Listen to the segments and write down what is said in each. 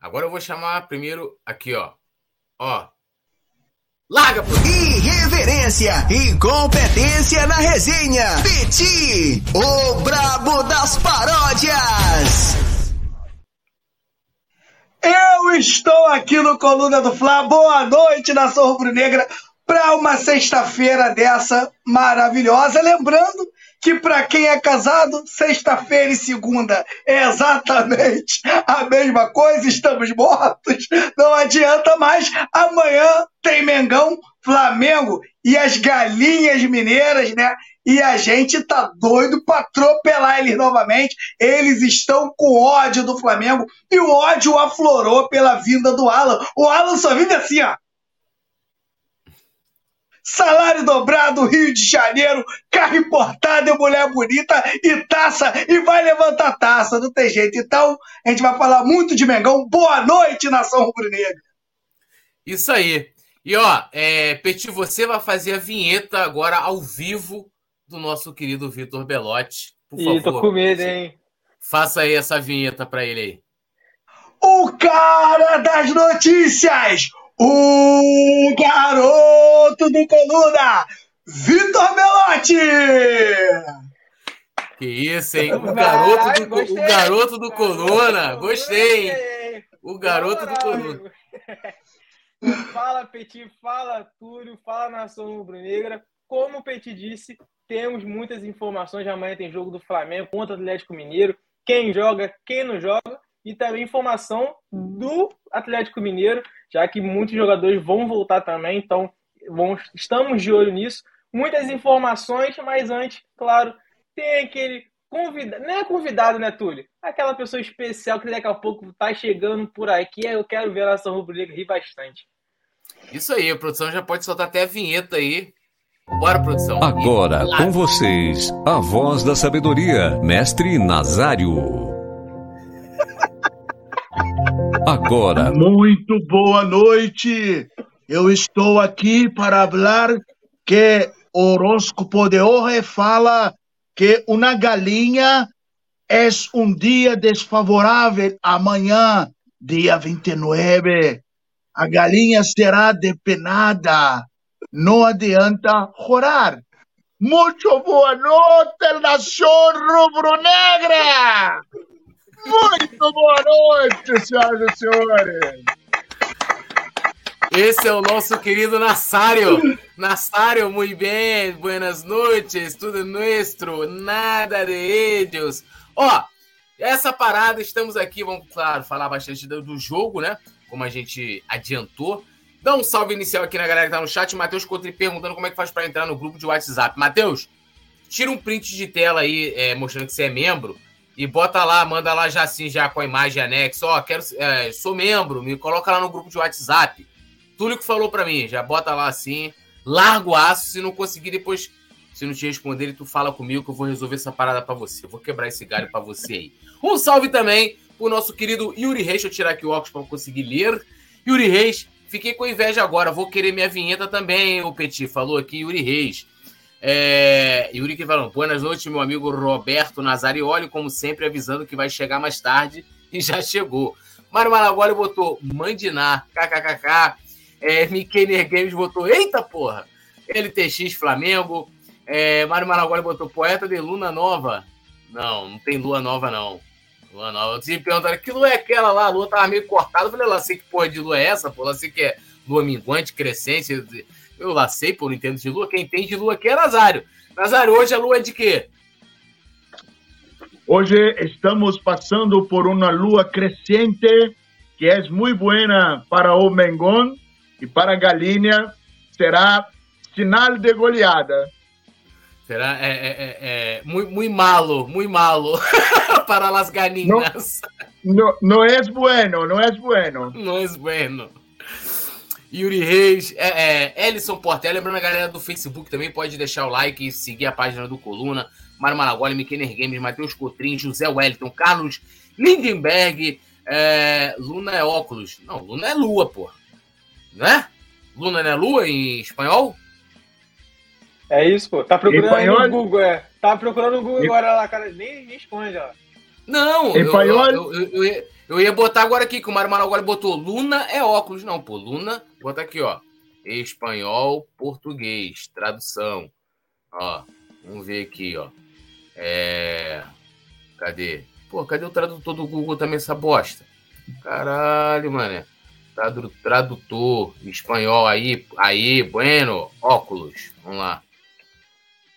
Agora eu vou chamar primeiro aqui, ó. Ó. Larga, pô. Irreverência e competência na resenha. Peti, o brabo das paródias. Eu estou aqui no Coluna do Fla. Boa noite, nação rubro-negra, para uma sexta-feira dessa maravilhosa. Lembrando que para quem é casado, sexta-feira e segunda é exatamente a mesma coisa, estamos mortos, não adianta mais. Amanhã tem Mengão, Flamengo e as galinhas mineiras, né? E a gente tá doido para atropelar eles novamente. Eles estão com ódio do Flamengo e o ódio aflorou pela vinda do Alan. O Alan só vive assim, ó salário dobrado, Rio de Janeiro, carro importado e mulher bonita e taça, e vai levantar taça, não tem jeito. Então, a gente vai falar muito de Mengão. Boa noite, nação rubro-negra. Isso aí. E ó, é, Petit, você vai fazer a vinheta agora ao vivo do nosso querido Vitor Belotti. Por Ih, favor. tô com medo, hein? Faça aí essa vinheta para ele aí. O cara das notícias! O garoto do Coluna, Vitor Belotti! Que isso, hein? O garoto do, o garoto do Coluna. Gostei, hein? O garoto do Coluna. Fala, Petit. Fala, Túlio. Fala, Nação Rubro-Negra. Como o Petit disse, temos muitas informações. Amanhã tem jogo do Flamengo contra o Atlético Mineiro. Quem joga, quem não joga. E também informação do Atlético Mineiro já que muitos jogadores vão voltar também, então vamos, estamos de olho nisso. Muitas informações, mas antes, claro, tem aquele convidado, não é convidado, né, Túlio? Aquela pessoa especial que daqui a pouco tá chegando por aqui, eu quero ver a nação rubro-negra rir bastante. Isso aí, a produção já pode soltar até a vinheta aí. Bora, produção. Agora, com vocês, a voz da sabedoria, mestre Nazário. Agora. Muito boa noite. Eu estou aqui para falar que o horóscopo de hoje fala que uma galinha é um dia desfavorável amanhã, dia 29. A galinha será depenada. Não adianta chorar. Muito boa noite, nação rubro-negra! Muito boa noite, senhoras e senhores. Esse é o nosso querido Nassário. Nassário, muito bem, buenas noites, tudo nuestro, nada de ellos. Ó, essa parada, estamos aqui, vamos, claro, falar bastante do jogo, né? Como a gente adiantou. Dá um salve inicial aqui na galera que tá no chat. Matheus Cotri perguntando como é que faz para entrar no grupo de WhatsApp. Matheus, tira um print de tela aí, é, mostrando que você é membro e bota lá, manda lá já assim, já com a imagem anexa. Ó, quero, é, sou membro, me coloca lá no grupo de WhatsApp. Túlio que falou para mim, já bota lá assim, larga o aço, se não conseguir depois, se não te responder, tu fala comigo que eu vou resolver essa parada para você. Eu vou quebrar esse galho para você aí. Um salve também pro nosso querido Yuri Reis, deixa eu tirar aqui o óculos para conseguir ler. Yuri Reis, fiquei com inveja agora, vou querer minha vinheta também, o Petit falou aqui, Yuri Reis. É, Yuri falou, boas noites, meu amigo Roberto Nazarioli, como sempre, avisando que vai chegar mais tarde e já chegou. Mário Malagoli botou Mandinar, kkkk. É, Mikener Games botou, eita porra! LTX Flamengo. É, Mário Malagoli botou Poeta de Luna Nova. Não, não tem lua nova, não. Lua nova. Eu tive perguntando que lua é aquela lá? A lua tava meio cortada. Eu falei, lá sei que porra de lua é essa, pô. Lá sei que é lua minguante, crescente. Eu lá sei, por não entendo de lua. Quem entende de lua aqui é Nazário. Nazário, hoje a lua é de quê? Hoje estamos passando por uma lua crescente que é muito boa para o Mengón e para a galinha será sinal de goleada. Será? É, é, é, é muito, muito malo, muito malo para as galinhas. Não, não, não é bueno, não é bueno. Não é bueno. Yuri Reis, é, é, Ellison Portela. Lembrando a galera do Facebook também, pode deixar o like e seguir a página do Coluna. Mário Malagoli, Mikener Games, Matheus Cotrim, José Wellington, Carlos Lindenberg, é, Luna é óculos. Não, Luna é lua, pô. Não é? Luna não é lua em espanhol? É isso, pô. Tá procurando no Google, é. Tá procurando no Google agora lá, cara. Nem, esconde, ó. Não, Em eu, eu, eu, eu eu ia botar agora aqui, que o Mário Maraguari botou Luna é óculos. Não, pô, Luna, bota aqui, ó. Espanhol, português, tradução. Ó, vamos ver aqui, ó. É. Cadê? Pô, cadê o tradutor do Google também, essa bosta? Caralho. Tradu tradutor, espanhol aí, aí, bueno, óculos. Vamos lá.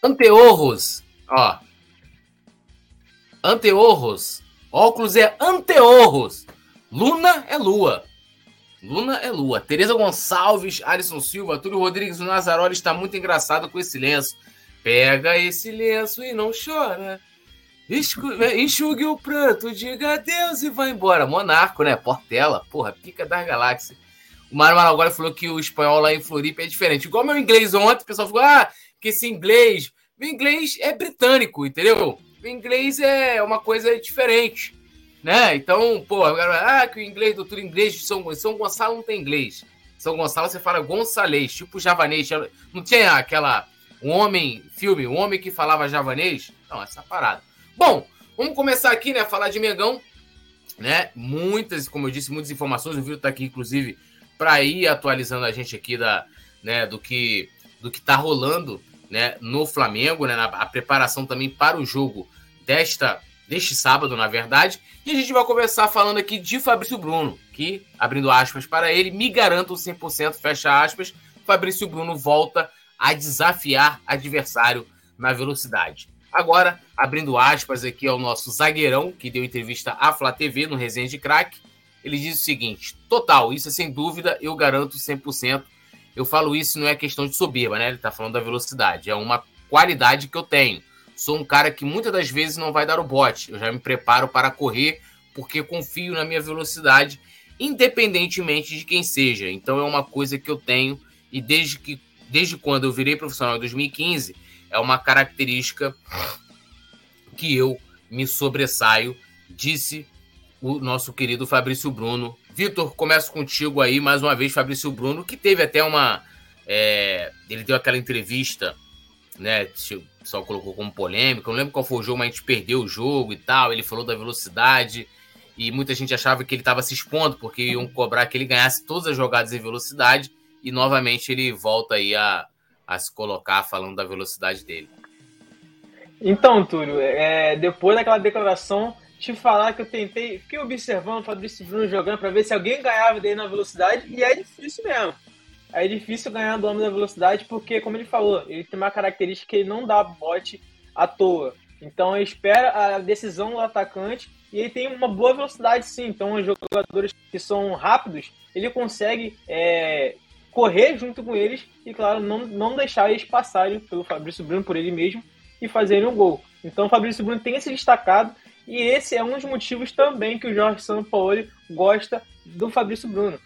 Anteorros, ó. Anteorros. Óculos é anteorros. Luna é lua. Luna é lua. Tereza Gonçalves, Alisson Silva, Túlio Rodrigues, o Nazaroli está muito engraçado com esse lenço. Pega esse lenço e não chora. Enxugue o pranto, diga adeus e vai embora. Monarco, né? Portela, porra, pica das galáxias. O Mário Malaguari falou que o espanhol lá em Floripa é diferente. Igual meu inglês ontem, o pessoal falou: ah, que esse inglês. O inglês é britânico, entendeu? O inglês é uma coisa diferente, né? Então, pô, ah, que o inglês, doutor inglês de São, São Gonçalo não tem inglês. São Gonçalo você fala gonçalês, tipo javanês. Não tinha aquela. Um homem, filme, um homem que falava javanês? Não, essa parada. Bom, vamos começar aqui, né? Falar de Mengão, né? Muitas, como eu disse, muitas informações. O vídeo tá aqui, inclusive, para ir atualizando a gente aqui da, né, do que do que tá rolando, né, no Flamengo, né, na, a preparação também para o jogo desta deste sábado, na verdade. E a gente vai começar falando aqui de Fabrício Bruno, que, abrindo aspas para ele, me garanto 100%, fecha aspas, Fabrício Bruno volta a desafiar adversário na velocidade. Agora, abrindo aspas aqui ao nosso zagueirão, que deu entrevista à Flá TV no Resenha de Crack, ele diz o seguinte: total, isso é sem dúvida, eu garanto 100%. Eu falo isso não é questão de soberba, né? Ele tá falando da velocidade, é uma qualidade que eu tenho. Sou um cara que muitas das vezes não vai dar o bote. Eu já me preparo para correr porque confio na minha velocidade, independentemente de quem seja. Então é uma coisa que eu tenho e desde que desde quando eu virei profissional em 2015, é uma característica que eu me sobressaio, disse o nosso querido Fabrício Bruno. Vitor, começo contigo aí mais uma vez, Fabrício Bruno, que teve até uma. É, ele deu aquela entrevista, né? Pessoal colocou como polêmica. Eu não lembro qual foi o jogo, mas a gente perdeu o jogo e tal. Ele falou da velocidade e muita gente achava que ele estava se expondo porque iam cobrar que ele ganhasse todas as jogadas em velocidade e novamente ele volta aí a, a se colocar falando da velocidade dele. Então, Túlio, é, depois daquela declaração, te falar que eu tentei, fiquei observando o Fabrício Bruno jogando para ver se alguém ganhava dele na velocidade e é difícil mesmo. É difícil ganhar do homem da velocidade porque, como ele falou, ele tem uma característica que ele não dá bote à toa. Então ele espera a decisão do atacante e ele tem uma boa velocidade sim. Então os jogadores que são rápidos, ele consegue é, correr junto com eles e, claro, não, não deixar eles passarem pelo Fabrício Bruno por ele mesmo e fazerem um gol. Então o Fabrício Bruno tem se destacado e esse é um dos motivos também que o Jorge Sampaoli gosta do Fabrício Bruno,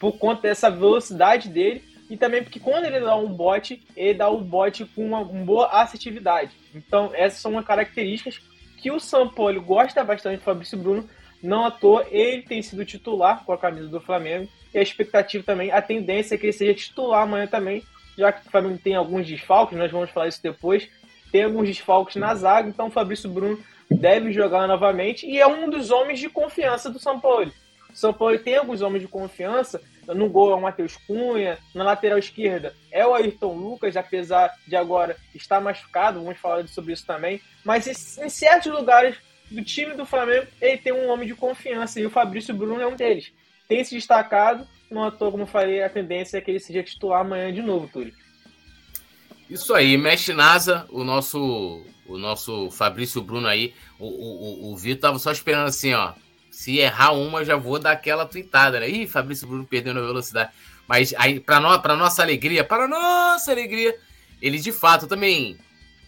por conta dessa velocidade dele e também porque quando ele dá um bote, ele dá um bote com uma, uma boa assertividade. Então essas são as características que o Sampaoli gosta bastante do Fabrício Bruno, não à toa ele tem sido titular com a camisa do Flamengo e a expectativa também, a tendência é que ele seja titular amanhã também, já que o Flamengo tem alguns desfalques, nós vamos falar isso depois, tem alguns desfalques na zaga, então o Fabrício Bruno deve jogar novamente e é um dos homens de confiança do São Paulo. O São Paulo tem alguns homens de confiança, no gol é o Matheus Cunha, na lateral esquerda é o Ayrton Lucas, apesar de agora estar machucado, vamos falar sobre isso também, mas em certos lugares do time do Flamengo ele tem um homem de confiança e o Fabrício Bruno é um deles tem se destacado. Não à toa, como falei, a tendência é que ele seja titular amanhã de novo, Túlio. Isso aí, mexe NASA, o nosso o nosso Fabrício Bruno aí, o, o, o Vitor tava só esperando assim, ó. Se errar uma, já vou dar aquela tweetada, né? Ih, Fabrício Bruno perdendo a velocidade. Mas aí, para no, pra nossa alegria, para nossa alegria, ele de fato também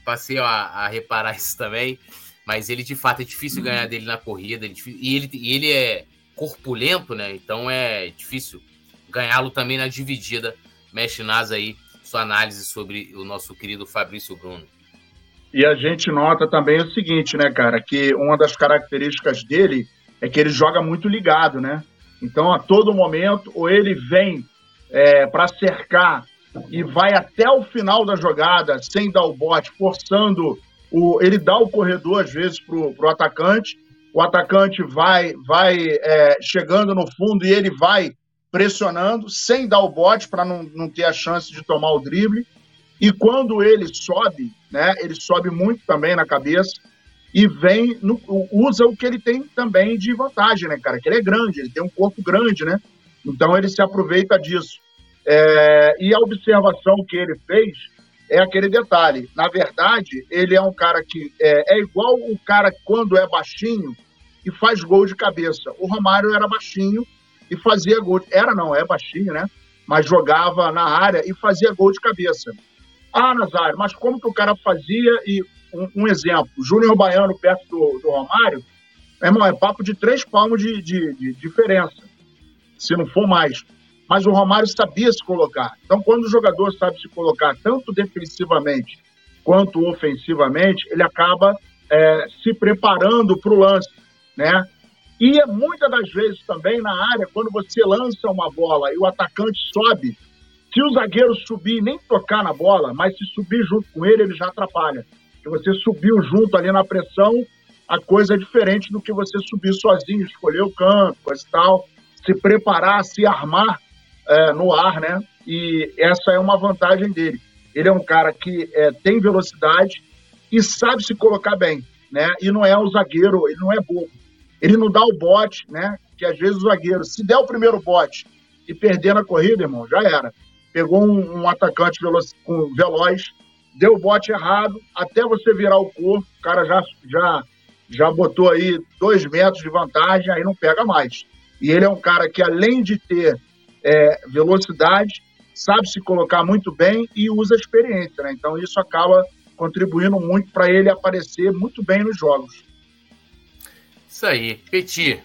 passei a, a, reparar isso também. Mas ele de fato é difícil ganhar dele na corrida. Ele, e, ele, e ele é corpulento, né? Então é difícil ganhá-lo também na dividida. Mexe nas aí sua análise sobre o nosso querido Fabrício Bruno. E a gente nota também o seguinte, né, cara, que uma das características dele é que ele joga muito ligado, né? Então, a todo momento, ou ele vem é, para cercar e vai até o final da jogada sem dar o bote, forçando o. Ele dá o corredor, às vezes, pro, pro atacante, o atacante vai, vai é, chegando no fundo e ele vai pressionando, sem dar o bote para não, não ter a chance de tomar o drible. E quando ele sobe, né, ele sobe muito também na cabeça e vem, no, usa o que ele tem também de vantagem, né, cara? Que ele é grande, ele tem um corpo grande, né? Então ele se aproveita disso. É, e a observação que ele fez é aquele detalhe. Na verdade, ele é um cara que é, é igual o cara quando é baixinho e faz gol de cabeça. O Romário era baixinho e fazia gol. Era não, é baixinho, né? Mas jogava na área e fazia gol de cabeça. Ah, Nazário, mas como que o cara fazia? E um, um exemplo, Júnior Baiano perto do, do Romário, meu irmão, é papo de três palmos de, de, de diferença, se não for mais mas o Romário sabia se colocar. Então, quando o jogador sabe se colocar tanto defensivamente quanto ofensivamente, ele acaba é, se preparando para o lance, né? E é muitas das vezes também na área, quando você lança uma bola e o atacante sobe, se o zagueiro subir nem tocar na bola, mas se subir junto com ele, ele já atrapalha. Se você subiu junto ali na pressão, a coisa é diferente do que você subir sozinho, escolher o canto, coisa e tal, se preparar, se armar é, no ar, né? E essa é uma vantagem dele. Ele é um cara que é, tem velocidade e sabe se colocar bem, né? E não é o zagueiro, ele não é bobo. Ele não dá o bote, né? Que às vezes o zagueiro, se der o primeiro bote e perder na corrida, irmão, já era. Pegou um, um atacante veloz, veloz, deu o bote errado, até você virar o corpo, o cara já, já, já botou aí dois metros de vantagem, aí não pega mais. E ele é um cara que, além de ter é, velocidade, sabe se colocar muito bem e usa experiência. Né? Então isso acaba contribuindo muito para ele aparecer muito bem nos jogos. Isso aí, Petit.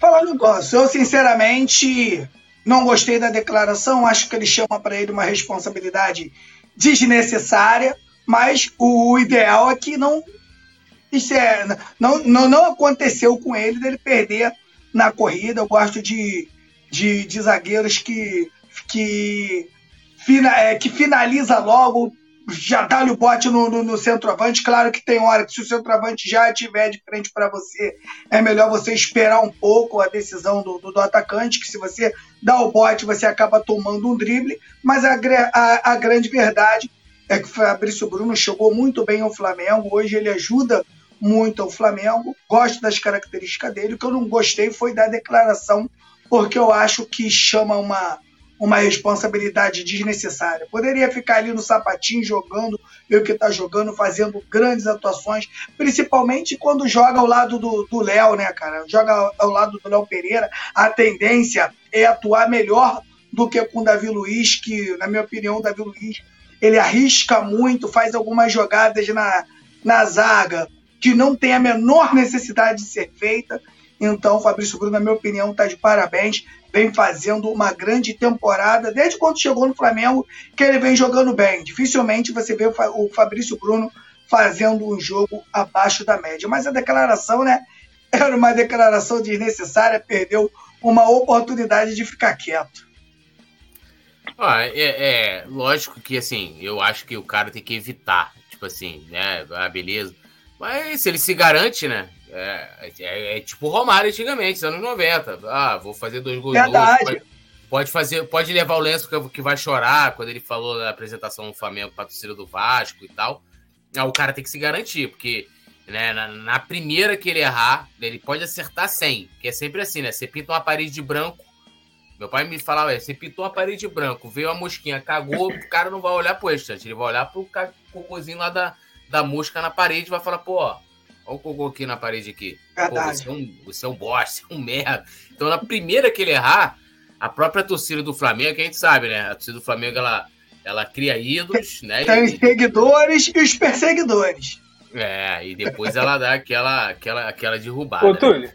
Falar um negócio, eu sinceramente não gostei da declaração, acho que ele chama para ele uma responsabilidade desnecessária, mas o ideal é que não é, não, não, não aconteceu com ele dele perder na corrida. Eu gosto de de, de zagueiros que, que, fina, é, que finaliza logo, já dá-lhe o bote no, no, no, centroavante. Claro que tem hora que se o centroavante já estiver de frente para você, é melhor você esperar um pouco a decisão do, do, do, atacante, que se você dá o bote, você acaba tomando um drible. Mas a, a, a grande verdade é que o Fabrício Bruno chegou muito bem ao Flamengo. Hoje ele ajuda muito ao Flamengo. Gosto das características dele. O que eu não gostei foi da declaração porque eu acho que chama uma, uma responsabilidade desnecessária. Poderia ficar ali no sapatinho jogando, ver o que está jogando, fazendo grandes atuações, principalmente quando joga ao lado do Léo, né, cara? Joga ao lado do Léo Pereira, a tendência é atuar melhor do que com o Davi Luiz, que, na minha opinião, o Davi Luiz ele arrisca muito, faz algumas jogadas na, na zaga que não tem a menor necessidade de ser feita então, Fabrício Bruno, na minha opinião, está de parabéns. Vem fazendo uma grande temporada, desde quando chegou no Flamengo, que ele vem jogando bem. Dificilmente você vê o Fabrício Bruno fazendo um jogo abaixo da média. Mas a declaração, né? Era uma declaração desnecessária, perdeu uma oportunidade de ficar quieto. Ah, é, é, lógico que assim, eu acho que o cara tem que evitar, tipo assim, né? Ah, beleza. Mas se ele se garante, né? É, é, é tipo o Romário antigamente, anos 90. Ah, vou fazer dois gols. Pode, pode, fazer, pode levar o lenço que, vai chorar quando ele falou da apresentação do Flamengo para a torcida do Vasco e tal. Ah, o cara tem que se garantir, porque né, na, na, primeira que ele errar, ele pode acertar 100, que é sempre assim, né? Você pinta uma parede de branco. Meu pai me falava, você pintou uma parede de branco, veio a mosquinha, cagou, o cara não vai olhar pro restante, ele vai olhar pro cocôzinho lá da, da mosca na parede e vai falar, pô, ó, Olha o cocô aqui na parede aqui. Pô, você, é um, você é um bosta, é um merda. Então, na primeira que ele errar, a própria torcida do Flamengo, que a gente sabe, né? A torcida do Flamengo, ela, ela cria ídolos, né? Tem os seguidores e os perseguidores. É, e depois ela dá aquela, aquela, aquela derrubada. Ô, Túlio.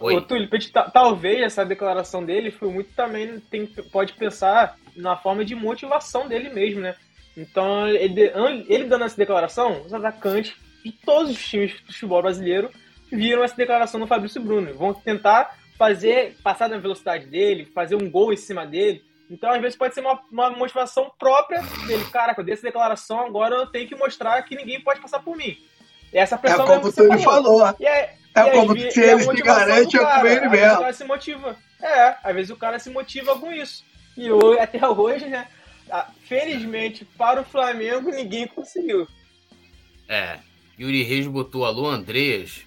Oi. Ô, Túlio, talvez essa declaração dele foi muito também. Tem, pode pensar na forma de motivação dele mesmo, né? Então, ele, ele dando essa declaração, os atacantes de todos os times do futebol brasileiro viram essa declaração do Fabrício Bruno. Vão tentar fazer, passar na velocidade dele, fazer um gol em cima dele. Então, às vezes, pode ser uma, uma motivação própria dele. Caraca, eu dei essa declaração, agora eu tenho que mostrar que ninguém pode passar por mim. essa É pressão como mesmo você me falou. E é, É e como se e ele se garante é com ele às vezes mesmo. O cara se motiva. É, às vezes o cara se motiva com isso. E hoje, até hoje, né? ah, Felizmente, para o Flamengo, ninguém conseguiu. É. Yuri Reis botou alô, Andreas.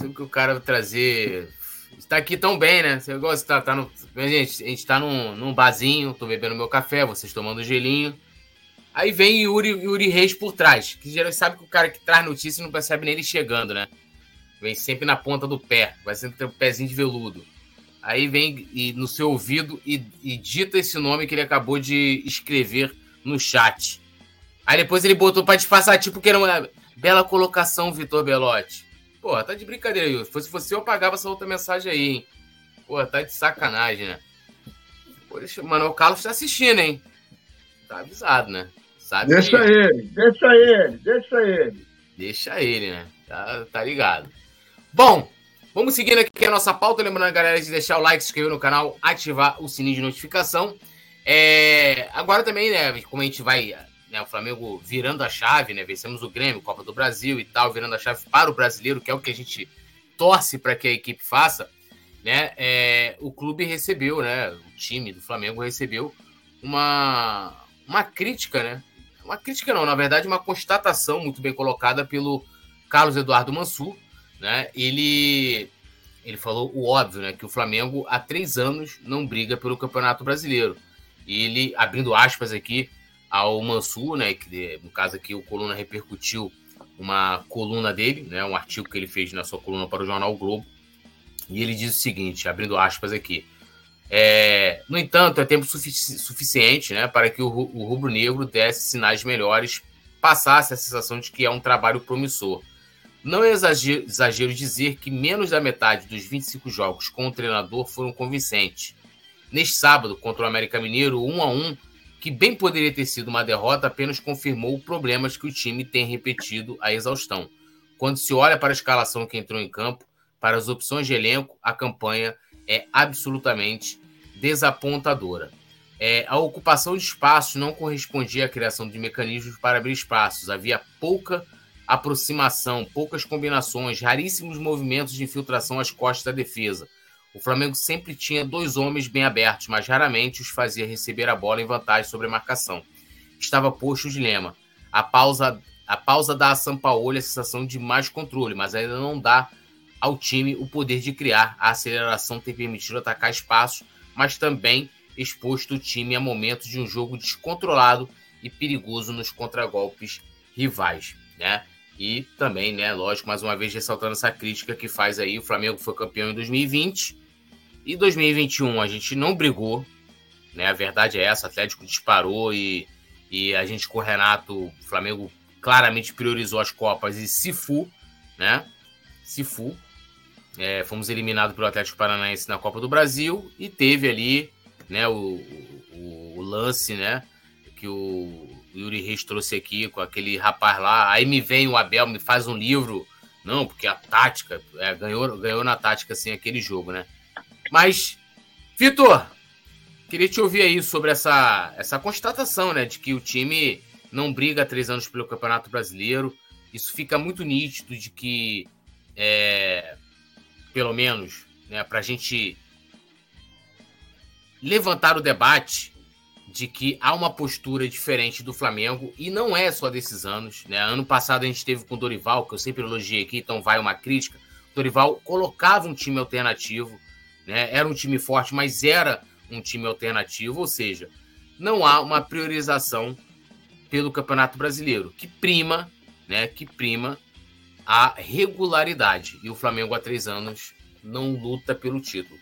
O que o cara trazer. Está aqui tão bem, né? Você gosta, tá, tá no. Gente, a gente tá num, num barzinho, tô bebendo meu café, vocês tomando gelinho. Aí vem Yuri, Yuri Reis por trás, que geralmente sabe que o cara que traz notícia não percebe nem ele chegando, né? Vem sempre na ponta do pé, vai sempre ter um pezinho de veludo. Aí vem e, no seu ouvido e, e dita esse nome que ele acabou de escrever no chat. Aí depois ele botou pra disfarçar, tipo, que era uma bela colocação, Vitor Belotti. Pô, tá de brincadeira, Yuri. Se fosse você, eu apagava essa outra mensagem aí, hein? Pô, tá de sacanagem, né? Deixa... Mano, o Carlos tá assistindo, hein? Tá avisado, né? Sabe Deixa que- ele, deixa ele, deixa ele. Deixa ele, né? Tá, tá ligado. Bom, vamos seguindo aqui a nossa pauta. Lembrando a galera de deixar o like, se inscrever no canal, ativar o sininho de notificação. É, agora também, né? Como a gente vai. Né, o Flamengo virando a chave, né? Vencemos o Grêmio, Copa do Brasil e tal, virando a chave para o brasileiro, que é o que a gente torce para que a equipe faça. Né? É, o clube recebeu, né? O time do Flamengo recebeu uma, uma crítica, né? Uma crítica não, na verdade, uma constatação muito bem colocada pelo Carlos Eduardo Mansur, né? Ele ele falou o óbvio, né? Que o Flamengo há três anos não briga pelo Campeonato Brasileiro. E ele, abrindo aspas aqui ao Mansur, né? Que no caso aqui o Coluna repercutiu uma coluna dele, né? Um artigo que ele fez na sua coluna para o jornal o Globo. E ele diz o seguinte, abrindo aspas aqui. É, no entanto, é tempo sufici- suficiente né, para que o, o rubro-negro desse sinais melhores, passasse a sensação de que é um trabalho promissor. Não é exagero, exagero dizer que menos da metade dos 25 jogos com o treinador foram convincentes. Neste sábado, contra o América Mineiro, 1 a 1 que bem poderia ter sido uma derrota, apenas confirmou problemas que o time tem repetido à exaustão. Quando se olha para a escalação que entrou em campo, para as opções de elenco, a campanha é absolutamente desapontadora. É, a ocupação de espaços não correspondia à criação de mecanismos para abrir espaços. Havia pouca aproximação, poucas combinações, raríssimos movimentos de infiltração às costas da defesa. O Flamengo sempre tinha dois homens bem abertos, mas raramente os fazia receber a bola em vantagem sobre a marcação. Estava posto o dilema. A pausa, a pausa dá a Sampaoli a sensação de mais controle, mas ainda não dá ao time o poder de criar. A aceleração tem permitido atacar espaços, mas também exposto o time a momentos de um jogo descontrolado e perigoso nos contragolpes rivais, né? E também, né, lógico, mais uma vez ressaltando essa crítica que faz aí, o Flamengo foi campeão em 2020 e 2021 a gente não brigou, né? A verdade é essa, o Atlético disparou e, e a gente com o Renato, o Flamengo claramente priorizou as Copas e se fu, né? Se fu. É, fomos eliminados pelo Atlético Paranaense na Copa do Brasil e teve ali, né, o, o, o lance, né, que o Yuri Reis trouxe aqui com aquele rapaz lá. Aí me vem o Abel, me faz um livro. Não, porque a tática, é, ganhou, ganhou na tática, assim, aquele jogo, né? Mas, Vitor, queria te ouvir aí sobre essa, essa constatação, né, de que o time não briga há três anos pelo Campeonato Brasileiro. Isso fica muito nítido de que, é, pelo menos, né, para a gente levantar o debate de que há uma postura diferente do Flamengo e não é só desses anos. Né? Ano passado a gente teve com o Dorival, que eu sempre elogiei aqui, então vai uma crítica. O Dorival colocava um time alternativo, né? era um time forte, mas era um time alternativo, ou seja, não há uma priorização pelo Campeonato Brasileiro, que prima, né, que prima a regularidade. E o Flamengo há três anos não luta pelo título.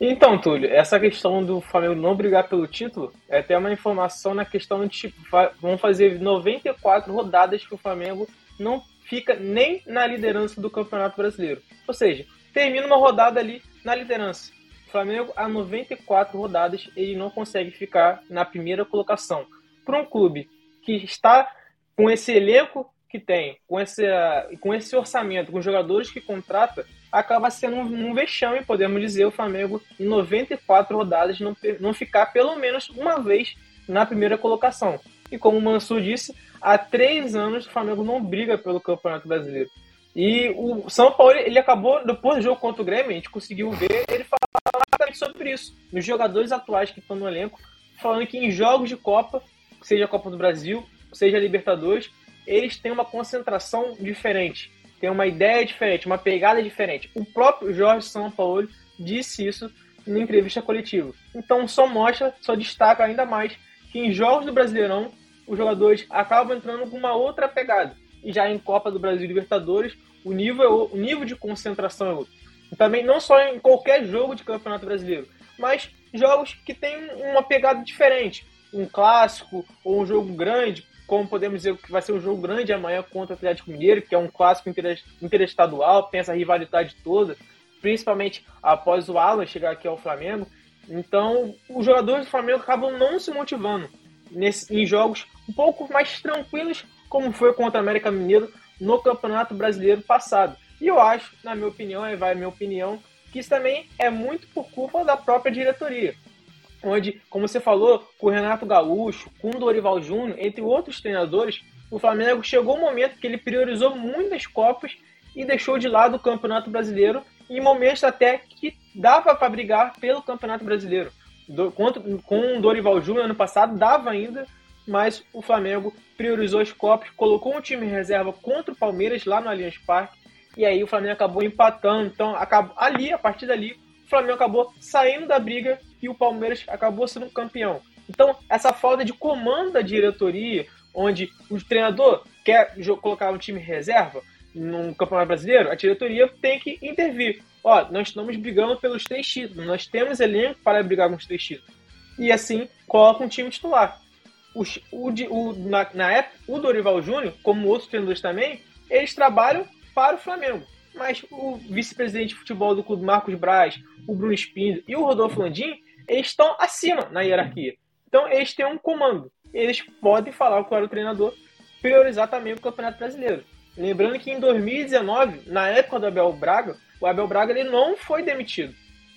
Então, Túlio, essa questão do Flamengo não brigar pelo título é até uma informação na questão de tipo, vão fazer 94 rodadas que o Flamengo não fica nem na liderança do Campeonato Brasileiro. Ou seja, termina uma rodada ali na liderança. O Flamengo, há 94 rodadas, ele não consegue ficar na primeira colocação. Para um clube que está com esse elenco que tem, com esse, com esse orçamento, com os jogadores que contrata, acaba sendo um, um vexame, podemos dizer, o Flamengo em 94 rodadas não, não ficar pelo menos uma vez na primeira colocação. E como o Mansur disse, há três anos o Flamengo não briga pelo Campeonato Brasileiro. E o São Paulo, ele acabou, depois do jogo contra o Grêmio, a gente conseguiu ver ele falar sobre isso. Nos jogadores atuais que estão no elenco, falando que em jogos de Copa, seja a Copa do Brasil, seja a Libertadores, eles têm uma concentração diferente, têm uma ideia diferente, uma pegada diferente. O próprio Jorge São Paulo disse isso na entrevista coletiva. Então só mostra, só destaca ainda mais que em jogos do Brasileirão os jogadores acabam entrando com uma outra pegada. E já em Copa do Brasil e Libertadores, o nível, é o nível de concentração é outro. E também não só em qualquer jogo de Campeonato Brasileiro, mas jogos que têm uma pegada diferente. Um clássico ou um jogo grande, como podemos dizer que vai ser um jogo grande amanhã contra o Atlético Mineiro, que é um clássico interestadual, tem essa rivalidade toda principalmente após o Alan chegar aqui ao Flamengo. Então, os jogadores do Flamengo acabam não se motivando nesse, em jogos um pouco mais tranquilos, como foi contra o América Mineiro no Campeonato Brasileiro passado. E eu acho, na minha opinião, é vai a minha opinião, que isso também é muito por culpa da própria diretoria. Onde, como você falou, com o Renato Gaúcho, com o Dorival Júnior, entre outros treinadores, o Flamengo chegou um momento que ele priorizou muitas Copas e deixou de lado o Campeonato Brasileiro em momentos até que dava para brigar pelo Campeonato Brasileiro. Do, com, com o Dorival Júnior ano passado dava ainda, mas o Flamengo priorizou os copos, colocou um time em reserva contra o Palmeiras lá no Allianz Parque, e aí o Flamengo acabou empatando. Então, acabou, ali, a partir dali, o Flamengo acabou saindo da briga e o Palmeiras acabou sendo campeão. Então, essa falta de comando da diretoria, onde o treinador quer colocar um time em reserva, no Campeonato Brasileiro, a diretoria tem que intervir. Ó, nós estamos brigando pelos três títulos, nós temos elenco para brigar com os três títulos. E assim, coloca um time titular. O, o, o na, na, época, o Dorival Júnior, como outros treinadores também, eles trabalham para o Flamengo. Mas o vice-presidente de futebol do clube, Marcos Braz, o Bruno Espíndola e o Rodolfo Landim, eles estão acima na hierarquia. Então, eles têm um comando. Eles podem falar com o treinador, priorizar também o Campeonato Brasileiro. Lembrando que em 2019, na época do Abel Braga, o Abel Braga ele não foi demitido.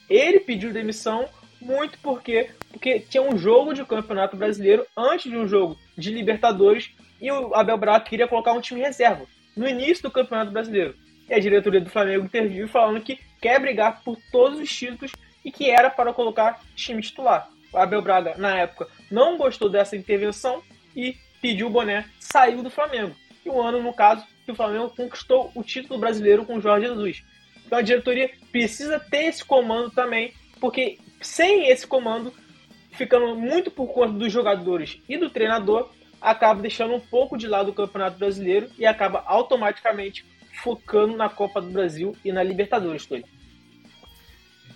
Ele pediu demissão muito porque, porque tinha um jogo de Campeonato Brasileiro antes de um jogo de Libertadores e o Abel Braga queria colocar um time reserva no início do Campeonato Brasileiro. E a diretoria do Flamengo interviu falando que quer brigar por todos os títulos e que era para colocar time titular. O Abel Braga, na época, não gostou dessa intervenção e pediu o boné, saiu do Flamengo. E o ano, no caso, que o Flamengo conquistou o título brasileiro com o Jorge Jesus. Então a diretoria precisa ter esse comando também, porque sem esse comando, ficando muito por conta dos jogadores e do treinador, acaba deixando um pouco de lado o Campeonato Brasileiro e acaba automaticamente focando na Copa do Brasil e na Libertadores, Tony.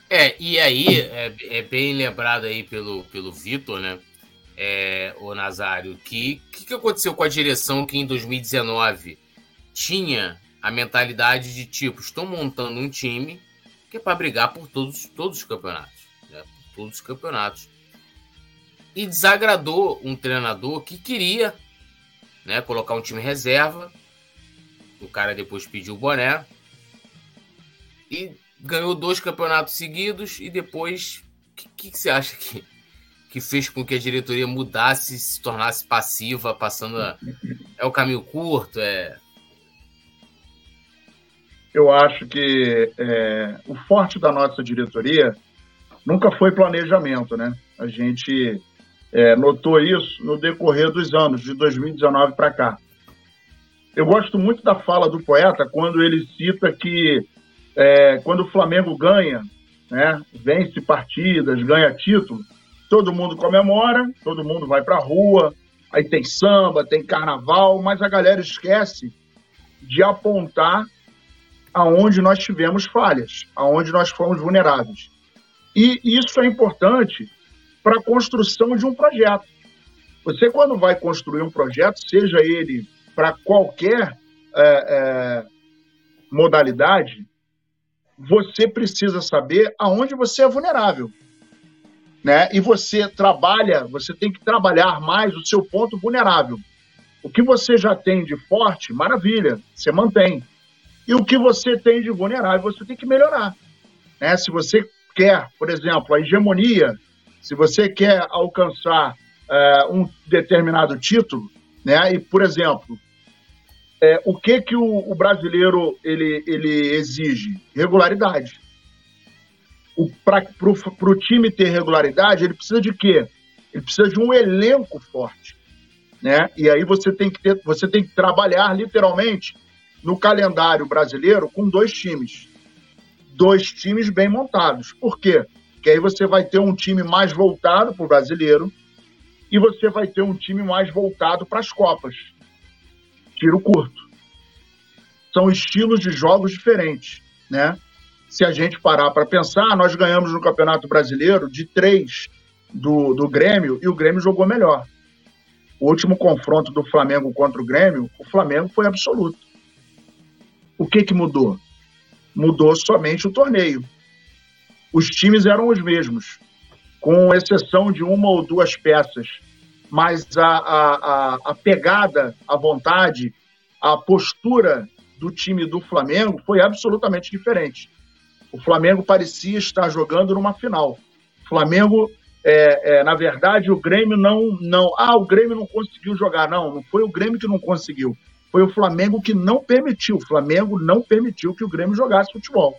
É, e aí, é, é, bem lembrado aí pelo, pelo Vitor, né? É, o Nazário, que o que, que aconteceu com a direção que em 2019 tinha a mentalidade de tipo, estou montando um time que é para brigar por todos, todos os campeonatos. Todos os campeonatos. E desagradou um treinador que queria né, colocar um time reserva. O cara depois pediu o boné. E ganhou dois campeonatos seguidos. E depois, o que, que, que você acha que, que fez com que a diretoria mudasse, se tornasse passiva, passando a, é o caminho curto, é eu acho que é, o forte da nossa diretoria nunca foi planejamento, né? A gente é, notou isso no decorrer dos anos, de 2019 para cá. Eu gosto muito da fala do poeta quando ele cita que é, quando o Flamengo ganha, né, vence partidas, ganha título, todo mundo comemora, todo mundo vai para a rua, aí tem samba, tem carnaval, mas a galera esquece de apontar aonde nós tivemos falhas, aonde nós fomos vulneráveis. E isso é importante para a construção de um projeto. Você, quando vai construir um projeto, seja ele para qualquer é, é, modalidade, você precisa saber aonde você é vulnerável. Né? E você trabalha, você tem que trabalhar mais o seu ponto vulnerável. O que você já tem de forte, maravilha, você mantém. E o que você tem de vulnerável, você tem que melhorar. Né? Se você quer, por exemplo, a hegemonia, se você quer alcançar é, um determinado título, né? E, por exemplo, é, o que que o, o, brasileiro ele, ele exige? Regularidade. Para o time ter regularidade, ele precisa de quê? Ele precisa de um elenco forte. Né? E aí você tem que ter, você tem que trabalhar literalmente no calendário brasileiro com dois times. Dois times bem montados. Por quê? Porque aí você vai ter um time mais voltado para o brasileiro e você vai ter um time mais voltado para as Copas. Tiro curto. São estilos de jogos diferentes, né? Se a gente parar para pensar, nós ganhamos no Campeonato Brasileiro de três do, do Grêmio e o Grêmio jogou melhor. O último confronto do Flamengo contra o Grêmio, o Flamengo foi absoluto. O que, que mudou? Mudou somente o torneio. Os times eram os mesmos, com exceção de uma ou duas peças. Mas a, a, a, pegada, a vontade, a postura do time do Flamengo foi absolutamente diferente. O Flamengo parecia estar jogando numa final. O Flamengo, é, é, na verdade, o Grêmio não, não. Ah, o Grêmio não conseguiu jogar. Não, não foi o Grêmio que não conseguiu. Foi o Flamengo que não permitiu. O Flamengo não permitiu que o Grêmio jogasse futebol.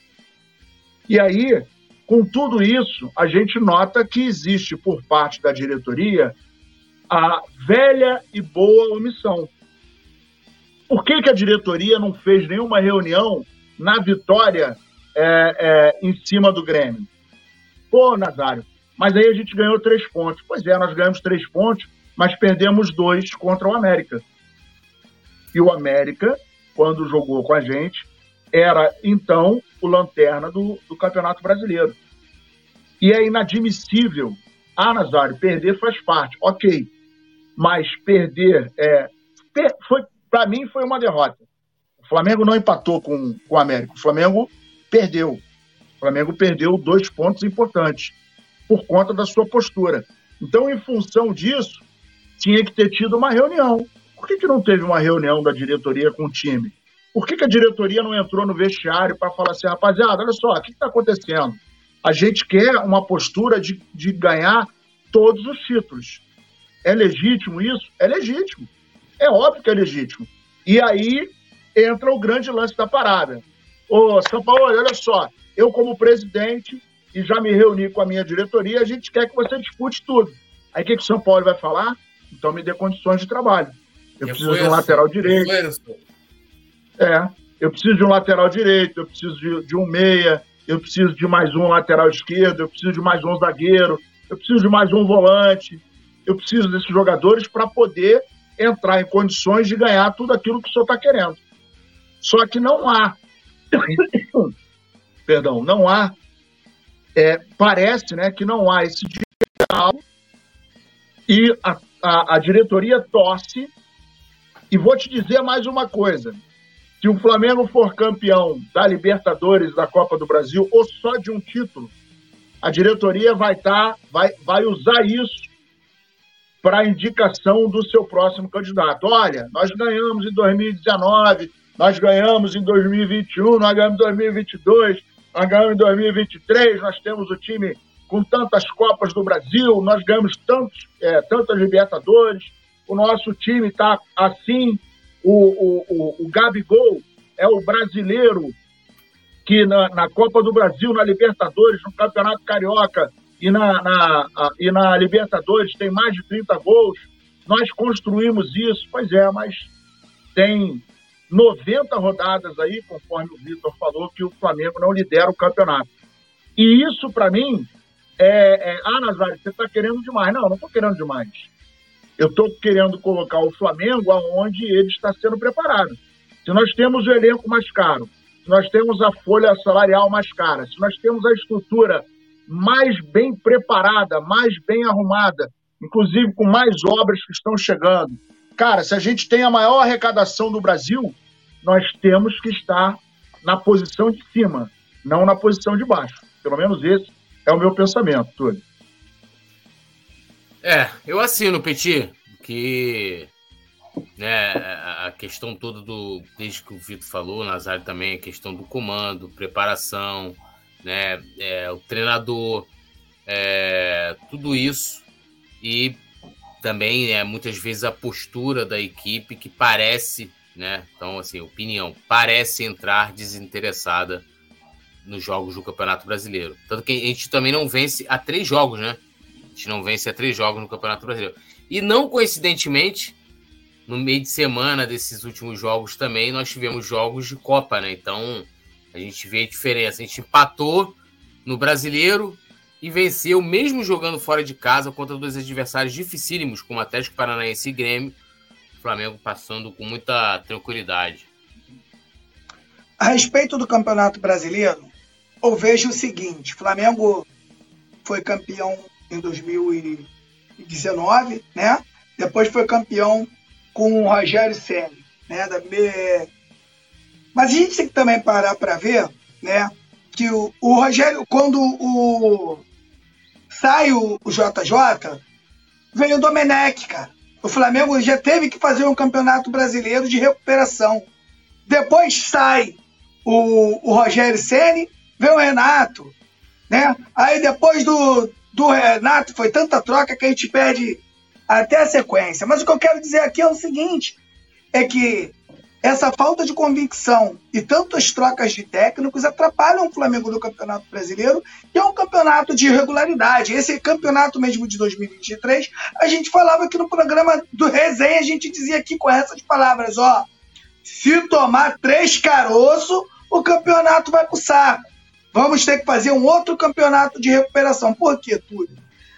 E aí, com tudo isso, a gente nota que existe por parte da diretoria a velha e boa omissão. Por que, que a diretoria não fez nenhuma reunião na vitória é, é, em cima do Grêmio? Pô, Nazário, mas aí a gente ganhou três pontos. Pois é, nós ganhamos três pontos, mas perdemos dois contra o América. E o América, quando jogou com a gente, era então o lanterna do, do Campeonato Brasileiro. E é inadmissível. Ah, Nazário, perder faz parte. Ok. Mas perder é, per, foi para mim foi uma derrota. O Flamengo não empatou com, com o América. O Flamengo perdeu. O Flamengo perdeu dois pontos importantes por conta da sua postura. Então, em função disso, tinha que ter tido uma reunião. Por que, que não teve uma reunião da diretoria com o time? Por que, que a diretoria não entrou no vestiário para falar assim, rapaziada, olha só, o que está acontecendo? A gente quer uma postura de, de ganhar todos os títulos. É legítimo isso? É legítimo. É óbvio que é legítimo. E aí entra o grande lance da parada. Ô, São Paulo, olha só, eu como presidente e já me reuni com a minha diretoria, a gente quer que você dispute tudo. Aí o que, que o São Paulo vai falar? Então me dê condições de trabalho. Eu preciso de um lateral direito. É, eu preciso de um lateral direito, eu preciso de, de um meia, eu preciso de mais um lateral esquerdo, eu preciso de mais um zagueiro, eu preciso de mais um volante, eu preciso desses jogadores para poder entrar em condições de ganhar tudo aquilo que o senhor está querendo. Só que não há, perdão, não há, é, parece né, que não há esse diálogo e a, a, a diretoria torce. E vou te dizer mais uma coisa: se o Flamengo for campeão da Libertadores, da Copa do Brasil, ou só de um título, a diretoria vai, tá, vai, vai usar isso para indicação do seu próximo candidato. Olha, nós ganhamos em 2019, nós ganhamos em 2021, nós ganhamos em 2022, nós ganhamos em 2023, nós temos o time com tantas Copas do Brasil, nós ganhamos tantos, é, tantas Libertadores, o nosso time está assim, o, o, o, o Gabigol é o brasileiro que na, na Copa do Brasil, na Libertadores, no Campeonato Carioca, e na, na, e na Libertadores tem mais de 30 gols. Nós construímos isso, pois é, mas tem 90 rodadas aí, conforme o Vitor falou, que o Flamengo não lidera o campeonato. E isso, para mim, é, é. Ah, Nazário, você está querendo demais. Não, não estou querendo demais. Eu estou querendo colocar o Flamengo aonde ele está sendo preparado. Se nós temos o elenco mais caro, se nós temos a folha salarial mais cara, se nós temos a estrutura mais bem preparada, mais bem arrumada, inclusive com mais obras que estão chegando. Cara, se a gente tem a maior arrecadação do Brasil, nós temos que estar na posição de cima, não na posição de baixo. Pelo menos esse é o meu pensamento, Túlio. É, eu assino, Petit, que né, a questão toda do, desde que o Vitor falou, o Nazário também, a questão do comando, preparação, né? É, o treinador, é, tudo isso. E também é muitas vezes a postura da equipe que parece, né? Então, assim, opinião, parece entrar desinteressada nos jogos do Campeonato Brasileiro. Tanto que a gente também não vence a três jogos, né? Gente não vence a três jogos no Campeonato Brasileiro. E não coincidentemente, no meio de semana desses últimos jogos também, nós tivemos jogos de Copa, né? Então, a gente vê a diferença. A gente empatou no Brasileiro e venceu, mesmo jogando fora de casa, contra dois adversários dificílimos, como Atlético Paranaense e Grêmio. O Flamengo passando com muita tranquilidade. A respeito do Campeonato Brasileiro, eu vejo o seguinte: Flamengo foi campeão em 2019, né? Depois foi campeão com o Rogério Ceni, né? Da Mas a gente tem que também parar para ver, né? Que o, o, Rogério, quando o sai o, o JJ, vem o Domenech, cara. O Flamengo já teve que fazer um campeonato brasileiro de recuperação. Depois sai o, o Rogério Ceni vem o Renato, né? Aí depois do, do Renato foi tanta troca que a gente perde até a sequência. Mas o que eu quero dizer aqui é o seguinte: é que essa falta de convicção e tantas trocas de técnicos atrapalham o Flamengo no Campeonato Brasileiro, que é um campeonato de irregularidade. Esse campeonato mesmo de 2023, a gente falava aqui no programa do Resenha, a gente dizia aqui com essas palavras, ó, se tomar três caroços, o campeonato vai pro saco. Vamos ter que fazer um outro campeonato de recuperação. Por quê, Túlio?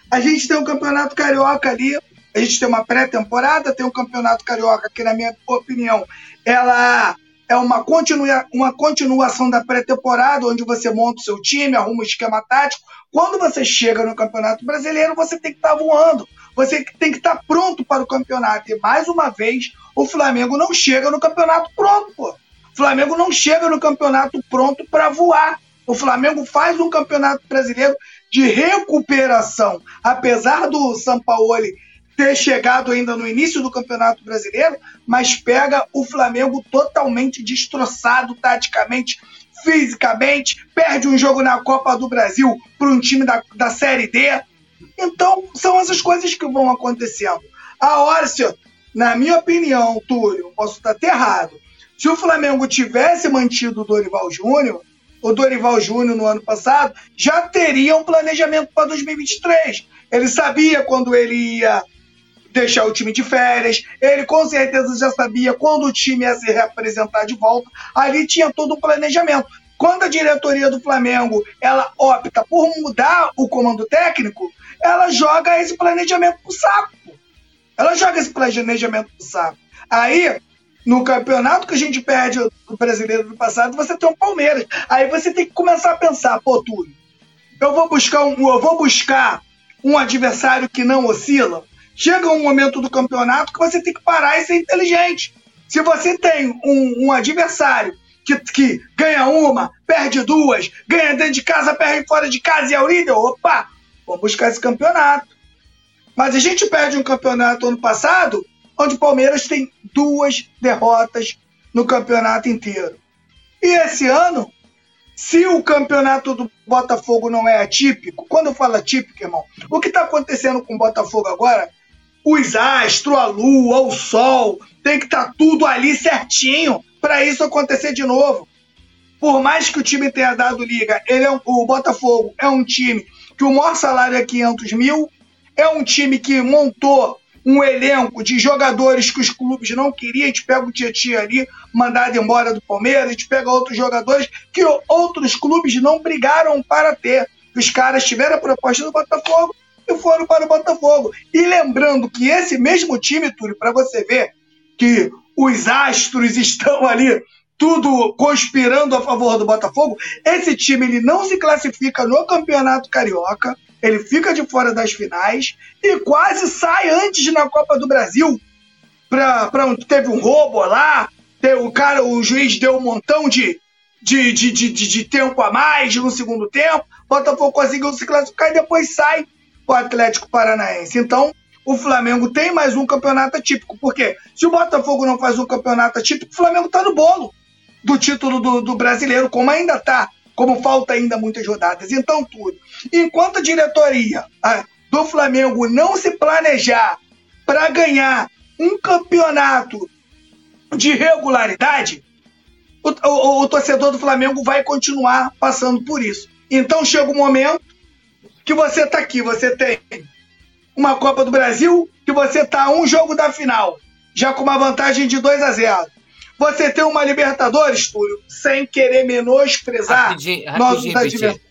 A gente tem um campeonato carioca ali, a gente tem uma pré-temporada, tem um campeonato carioca que, na minha opinião, ela é uma, continua, uma continuação da pré-temporada, onde você monta o seu time, arruma o esquema tático. Quando você chega no Campeonato Brasileiro, você tem que estar tá voando, você tem que estar tá pronto para o campeonato. E mais uma vez, o Flamengo não chega no campeonato pronto, pô. O Flamengo não chega no campeonato pronto para voar. O Flamengo faz um campeonato brasileiro de recuperação. Apesar do Sampaoli ter chegado ainda no início do Campeonato Brasileiro, mas pega o Flamengo totalmente destroçado taticamente, fisicamente, perde um jogo na Copa do Brasil para um time da, da Série D. Então, são essas coisas que vão acontecendo. A hora, na minha opinião, Túlio, posso estar errado, se o Flamengo tivesse mantido o Dorival Júnior, o Dorival Júnior no ano passado já teria um planejamento para 2023. Ele sabia quando ele ia deixar o time de férias, ele com certeza já sabia quando o time ia se representar de volta. Ali tinha todo um planejamento. Quando a diretoria do Flamengo ela opta por mudar o comando técnico, ela joga esse planejamento pro saco. Ela joga esse planejamento pro saco. Aí no campeonato que a gente perde do brasileiro do passado, você tem um Palmeiras. Aí você tem que começar a pensar, pô, Túlio, eu vou buscar um, eu vou buscar um adversário que não oscila. Chega um momento do campeonato que você tem que parar e ser inteligente. Se você tem um, um adversário que, que, ganha uma, perde duas, ganha dentro de casa, perde fora de casa e é o líder, opa, vamos buscar esse campeonato. Mas a gente perde um campeonato ano passado onde o Palmeiras tem duas derrotas no campeonato inteiro. E esse ano, se o campeonato do Botafogo não é atípico, quando eu falo atípico, irmão, o que está acontecendo com o Botafogo agora? Os astros, a lua, o sol, tem que estar tá tudo ali certinho para isso acontecer de novo. Por mais que o time tenha dado liga, ele é um, o Botafogo é um time que o maior salário é 500 mil, é um time que montou um elenco de jogadores que os clubes não queriam, a gente pega o Tietchan ali, mandado embora do Palmeiras, a gente pega outros jogadores que outros clubes não brigaram para ter. Os caras tiveram a proposta do Botafogo e foram para o Botafogo. E lembrando que esse mesmo time, Túlio, para você ver que os astros estão ali tudo conspirando a favor do Botafogo, esse time ele não se classifica no Campeonato Carioca, ele fica de fora das finais e quase sai antes na Copa do Brasil. Pra, pra teve um roubo lá, teve, o cara, o juiz deu um montão de, de, de, de, de tempo a mais no segundo tempo. Botafogo conseguiu se classificar e depois sai o Atlético Paranaense. Então, o Flamengo tem mais um campeonato atípico. Porque se o Botafogo não faz um campeonato atípico, o Flamengo está no bolo do título do, do brasileiro, como ainda está como falta ainda muitas rodadas. Então, tudo. Enquanto a diretoria do Flamengo não se planejar para ganhar um campeonato de regularidade, o, o, o, torcedor do Flamengo vai continuar passando por isso. Então chega um momento que você está aqui, você tem uma Copa do Brasil, que você está a um jogo da final, já com uma vantagem de 2 a 0. Você tem uma Libertadores, Túlio, sem querer menosprezar rapidinho, rapidinho, nossos adversários.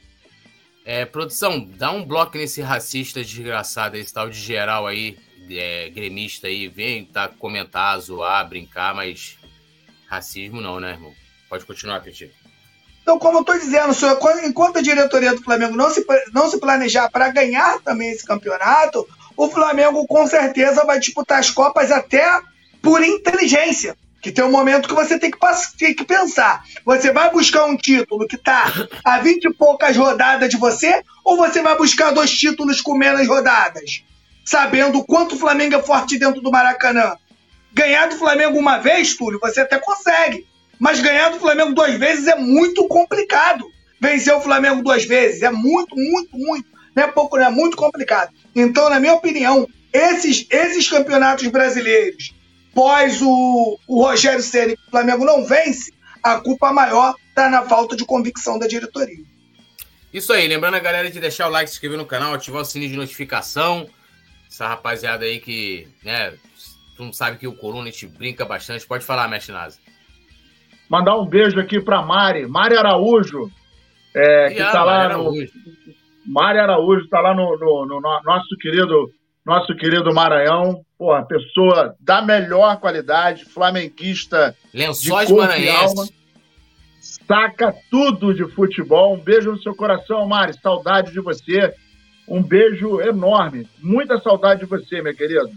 É, produção, dá um bloco nesse racista desgraçado, esse tal de geral aí, é, gremista aí, vem tá, comentar, zoar, brincar, mas racismo não, né, irmão? Pode continuar, Petit. Então, como eu estou dizendo, senhor, enquanto a diretoria do Flamengo não se, não se planejar para ganhar também esse campeonato, o Flamengo com certeza vai disputar as Copas até por inteligência. Que tem um momento que você tem que, tem que pensar. Você vai buscar um título que está a 20 e poucas rodadas de você, ou você vai buscar dois títulos com menos rodadas? Sabendo o quanto o Flamengo é forte dentro do Maracanã. Ganhar do Flamengo uma vez, Túlio, você até consegue. Mas ganhar do Flamengo duas vezes é muito complicado. Vencer o Flamengo duas vezes é muito, muito, muito. Não é pouco, não é muito complicado. Então, na minha opinião, esses, esses campeonatos brasileiros pós o, o Rogério Ceni, o Flamengo não vence, a culpa maior está na falta de convicção da diretoria. Isso aí, lembrando a galera de deixar o like, se inscrever no canal, ativar o sininho de notificação. Essa rapaziada aí que, né, tu não sabe que o Coluna a gente brinca bastante. Pode falar, Mestre Nasa. Mandar um beijo aqui para Mari, Mari Araújo, é, que está lá Mari no. Araújo. Mari Araújo está lá no, no, no, nosso querido nosso querido Maranhão, porra, pessoa da melhor qualidade, flamenguista. Lençóis Maranhenses. Saca tudo de futebol. Um beijo no seu coração, Mari. Saudade de você. Um beijo enorme. Muita saudade de você, meu querido.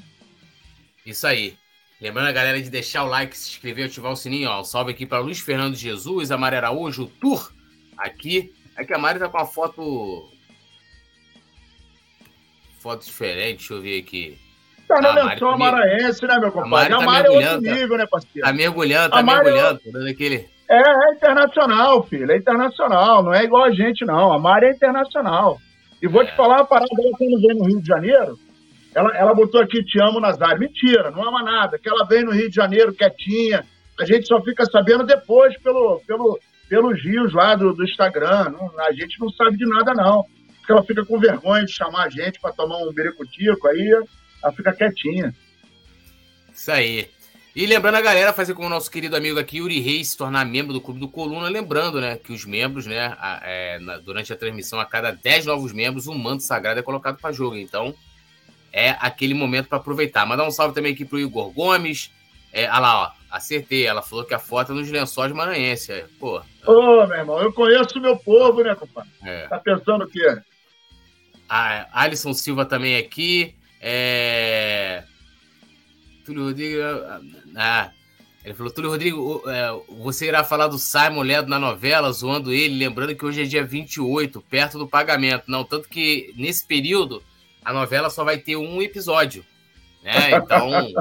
Isso aí. Lembrando a galera de deixar o like, se inscrever, ativar o sininho. Ó. Salve aqui para Luiz Fernando Jesus, a Mari Araújo, o Tour aqui. É que a Mari tá com uma foto foto diferente, deixa eu ver aqui. Tá no ah, lençol maranhense, né, meu compadre? A Mari, a Mari tá é outro nível, né, parceiro? Tá mergulhando, tá mergulhando, é... dando aquele... É, é internacional, filho, é internacional, não é igual a gente, não. A Mari é internacional. E vou é. te falar uma parada dela quando veio no Rio de Janeiro. Ela, ela botou aqui, te amo, Nazário. Mentira, não ama nada. Que ela vem no Rio de Janeiro quietinha. A gente só fica sabendo depois pelo, pelo, pelos rios lá do, do Instagram. Não, a gente não sabe de nada, não porque ela fica com vergonha de chamar a gente para tomar um bericutico, aí ela fica quietinha. Isso aí. E lembrando a galera, fazer como o nosso querido amigo aqui, Yuri Reis, se tornar membro do Clube do Coluna. Lembrando, né, que os membros, né, a, é, na, durante a transmissão, a cada 10 novos membros, um manto sagrado é colocado para jogo. Então, é aquele momento para aproveitar. Mandar um salve também aqui pro Igor Gomes. É, olha lá, ó, acertei. Ela falou que a foto é nos lençóis maranhense. Pô. Ô, meu irmão, eu conheço o meu povo, né, compadre? É. Tá pensando o quê? A Alisson Silva também aqui. É... Túlio Rodrigo. Ah, ele falou: Túlio Rodrigo, é, você irá falar do Simon Ledo na novela, zoando ele, lembrando que hoje é dia 28, perto do pagamento. Não, tanto que nesse período a novela só vai ter um episódio. Né? Então.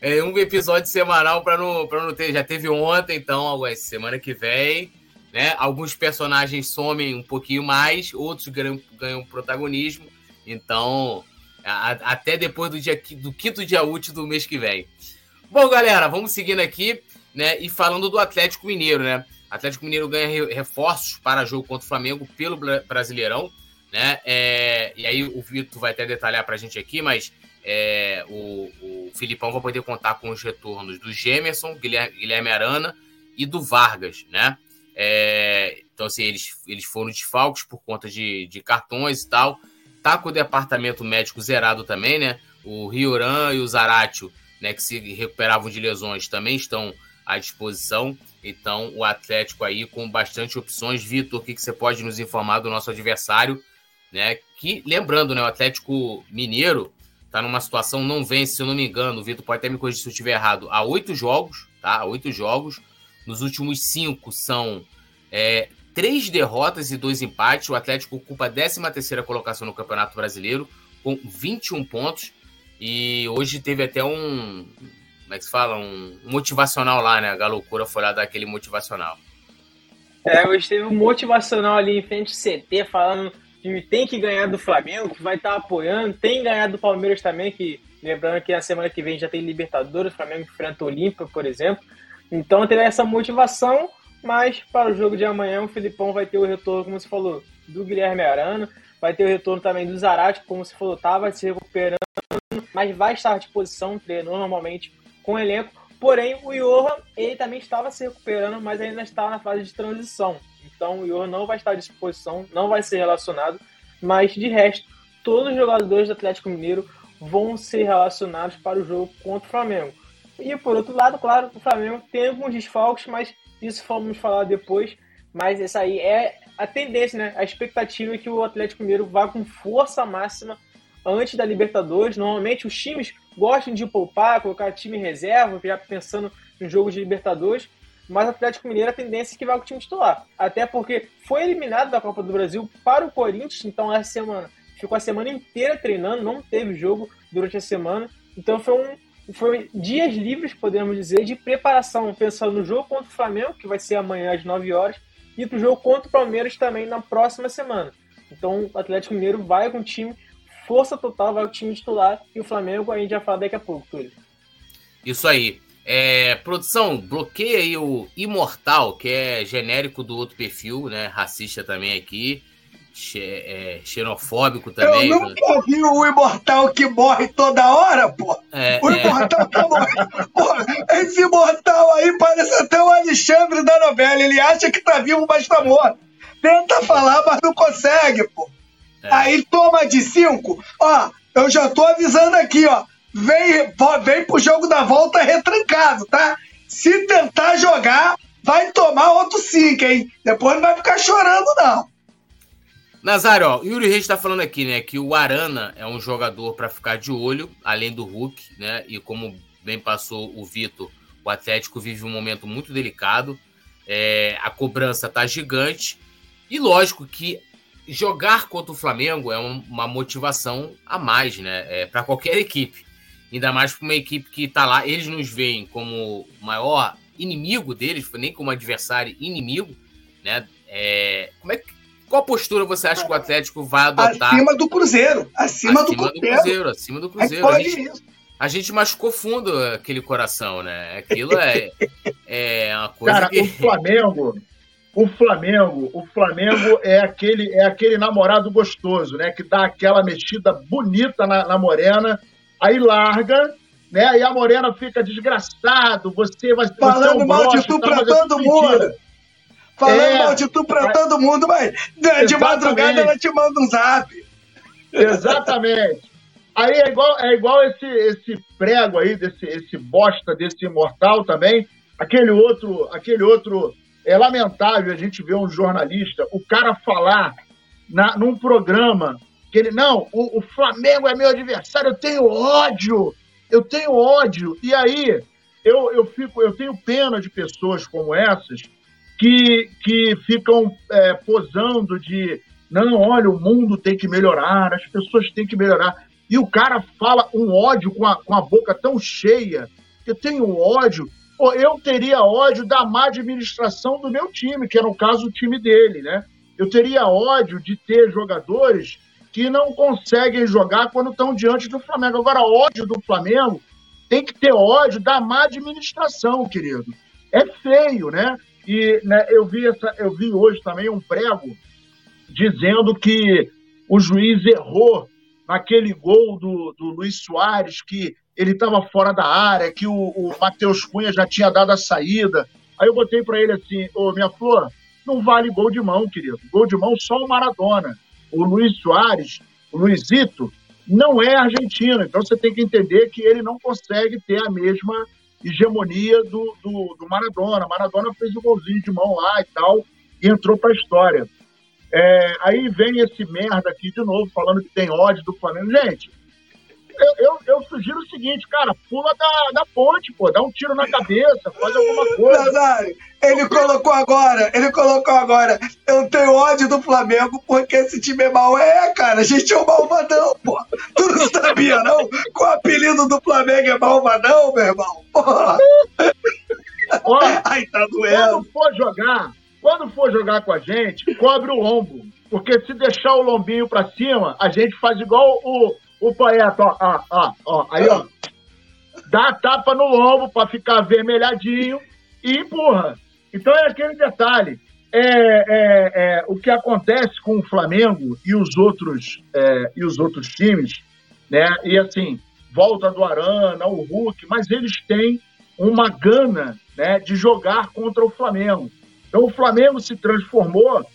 é um episódio semanal para não, não ter. Já teve ontem, então, semana que vem né? Alguns personagens somem um pouquinho mais, outros ganham, ganham protagonismo. Então, a, até depois do, dia, do quinto dia útil do mês que vem. Bom, galera, vamos seguindo aqui, né? E falando do Atlético Mineiro, né? Atlético Mineiro ganha reforços para jogo contra o Flamengo pelo Brasileirão, né? É, e aí o Vitor vai até detalhar para a gente aqui, mas é, o, o Filipão vai poder contar com os retornos do Gemerson, Guilherme, Guilherme Arana e do Vargas, né? É, então, assim, eles, eles foram desfalques por conta de, de cartões e tal. Tá com o departamento médico zerado também, né? O Rioran e o Zaratio, né, que se recuperavam de lesões, também estão à disposição. Então, o Atlético aí com bastante opções. Vitor, o que, que você pode nos informar do nosso adversário? Né? Que, lembrando, né, o Atlético Mineiro tá numa situação, não vence, se eu não me engano, o Vitor pode até me corrigir se eu estiver errado, há oito jogos, tá? Há oito jogos. Nos últimos cinco são é, três derrotas e dois empates. O Atlético ocupa a 13 terceira colocação no Campeonato Brasileiro com 21 pontos. E hoje teve até um. Como é que se fala? Um motivacional lá, né? A loucura foi lá dar aquele motivacional. É, hoje teve um motivacional ali em frente ao CT falando time tem que ganhar do Flamengo, que vai estar apoiando, tem ganhado do Palmeiras também, que lembrando que na semana que vem já tem Libertadores, o Flamengo enfrenta o Olímpia, por exemplo. Então tem essa motivação, mas para o jogo de amanhã o Filipão vai ter o retorno, como você falou, do Guilherme Arana, vai ter o retorno também do Zarate, como você falou, estava se recuperando, mas vai estar à disposição, treinou normalmente com o elenco. Porém, o Johan, ele também estava se recuperando, mas ainda está na fase de transição. Então, o Johan não vai estar à disposição, não vai ser relacionado. Mas, de resto, todos os jogadores do Atlético Mineiro vão ser relacionados para o jogo contra o Flamengo. E, por outro lado, claro, o Flamengo tem alguns desfalques, mas isso vamos falar depois. Mas essa aí é a tendência, né? A expectativa é que o Atlético Mineiro vá com força máxima antes da Libertadores. Normalmente, os times gostam de poupar, colocar time reserva, já pensando no jogo de Libertadores, mas o Atlético Mineiro a tendência é que vai com o time titular. Até porque foi eliminado da Copa do Brasil para o Corinthians, então essa semana ficou a semana inteira treinando, não teve jogo durante a semana. Então foi um foi dias livres, podemos dizer, de preparação, pensando no jogo contra o Flamengo, que vai ser amanhã às 9 horas, e para o jogo contra o Palmeiras também na próxima semana. Então o Atlético Mineiro vai com o time força total, vai o time titular e o Flamengo a gente já fala daqui a pouco, Túlio. Isso aí. É, produção, bloqueia aí o Imortal, que é genérico do outro perfil, né? Racista também aqui. É, xenofóbico também. Eu nunca vi o Imortal que morre toda hora, pô. É, o é. Imortal é... tá morrendo. Pô, esse Imortal aí parece até o Alexandre da novela. Ele acha que tá vivo, mas tá morto. Tenta falar, mas não consegue, pô. É. Aí toma de cinco. Ó, eu já tô avisando aqui, ó. Vem, vem pro jogo da volta retrancado, tá? Se tentar jogar, vai tomar outro cinco, hein? Depois não vai ficar chorando, não. Nazário, ó, Yuri Reis está falando aqui, né, que o Arana é um jogador para ficar de olho, além do Hulk, né? E como bem passou o Vitor, o Atlético vive um momento muito delicado. É, a cobrança tá gigante. E lógico que jogar contra o Flamengo é uma motivação a mais, né? É, para qualquer equipe. Ainda mais para uma equipe que está lá. Eles nos veem como o maior inimigo deles, nem como adversário inimigo, né? É, como é que, qual postura você acha que o Atlético vai adotar? Acima do Cruzeiro. Acima, acima do, do Cruzeiro. Acima do Cruzeiro. A gente, a gente, machucou fundo aquele coração, né? Aquilo é, é uma coisa Cara, que... o Flamengo o Flamengo, o Flamengo é aquele, é aquele namorado gostoso, né? Que dá aquela mexida bonita na, na morena, aí larga, né? E a morena fica desgraçado, você vai falando mal de tu pra todo mundo. Falando é, mal de tu pra todo mundo, mas de exatamente. madrugada ela te manda um zap. Exatamente. Aí é igual, é igual esse, esse prego aí, desse, esse bosta desse imortal também. Aquele outro, aquele outro é lamentável a gente ver um jornalista, o cara falar na, num programa que ele, não, o, o Flamengo é meu adversário, eu tenho ódio, eu tenho ódio. E aí eu, eu, fico, eu tenho pena de pessoas como essas que, que ficam é, posando de não, olha, o mundo tem que melhorar, as pessoas têm que melhorar. E o cara fala um ódio com a, com a boca tão cheia, eu tenho ódio eu teria ódio da má administração do meu time, que é no caso o time dele, né? Eu teria ódio de ter jogadores que não conseguem jogar quando estão diante do Flamengo. Agora, ódio do Flamengo tem que ter ódio da má administração, querido. É feio, né? E né, eu, vi essa, eu vi hoje também um prego dizendo que o juiz errou naquele gol do, do Luiz Soares, que ele estava fora da área, que o, o Matheus Cunha já tinha dado a saída. Aí eu botei para ele assim: Ô, minha flor, não vale gol de mão, querido. Gol de mão só o Maradona. O Luiz Soares, o Luizito, não é argentino. Então você tem que entender que ele não consegue ter a mesma hegemonia do, do, do Maradona. Maradona fez o um golzinho de mão lá e tal, e entrou para a história. É, aí vem esse merda aqui de novo, falando que tem ódio do Flamengo. Gente, eu, eu, eu, sugiro o seguinte, cara, pula da, da ponte, pô, dá um tiro na cabeça, faz alguma coisa. Nazário, ele colocou agora, ele colocou agora, eu tenho ódio do Flamengo porque esse time é mau. É, cara, a gente é o malvadão, pô. Tu não sabia, não? Com o apelido do Flamengo é malvadão, meu irmão? Porra. Ó, Ai, tá doendo. Quando for jogar, quando for jogar com a gente, cobre o ombro. Porque se deixar o lombinho para cima, a gente faz igual o, o poeta, ó, ó, ó, ó. Aí, ó. Dá tapa no lombo para ficar vermelhadinho e empurra. Então é aquele detalhe. É, é, é, o que acontece com o Flamengo e os outros é, e os outros times, né? E assim, volta do Arana, o Hulk, mas eles têm uma gana, né, de jogar contra o Flamengo. Então o Flamengo se transformou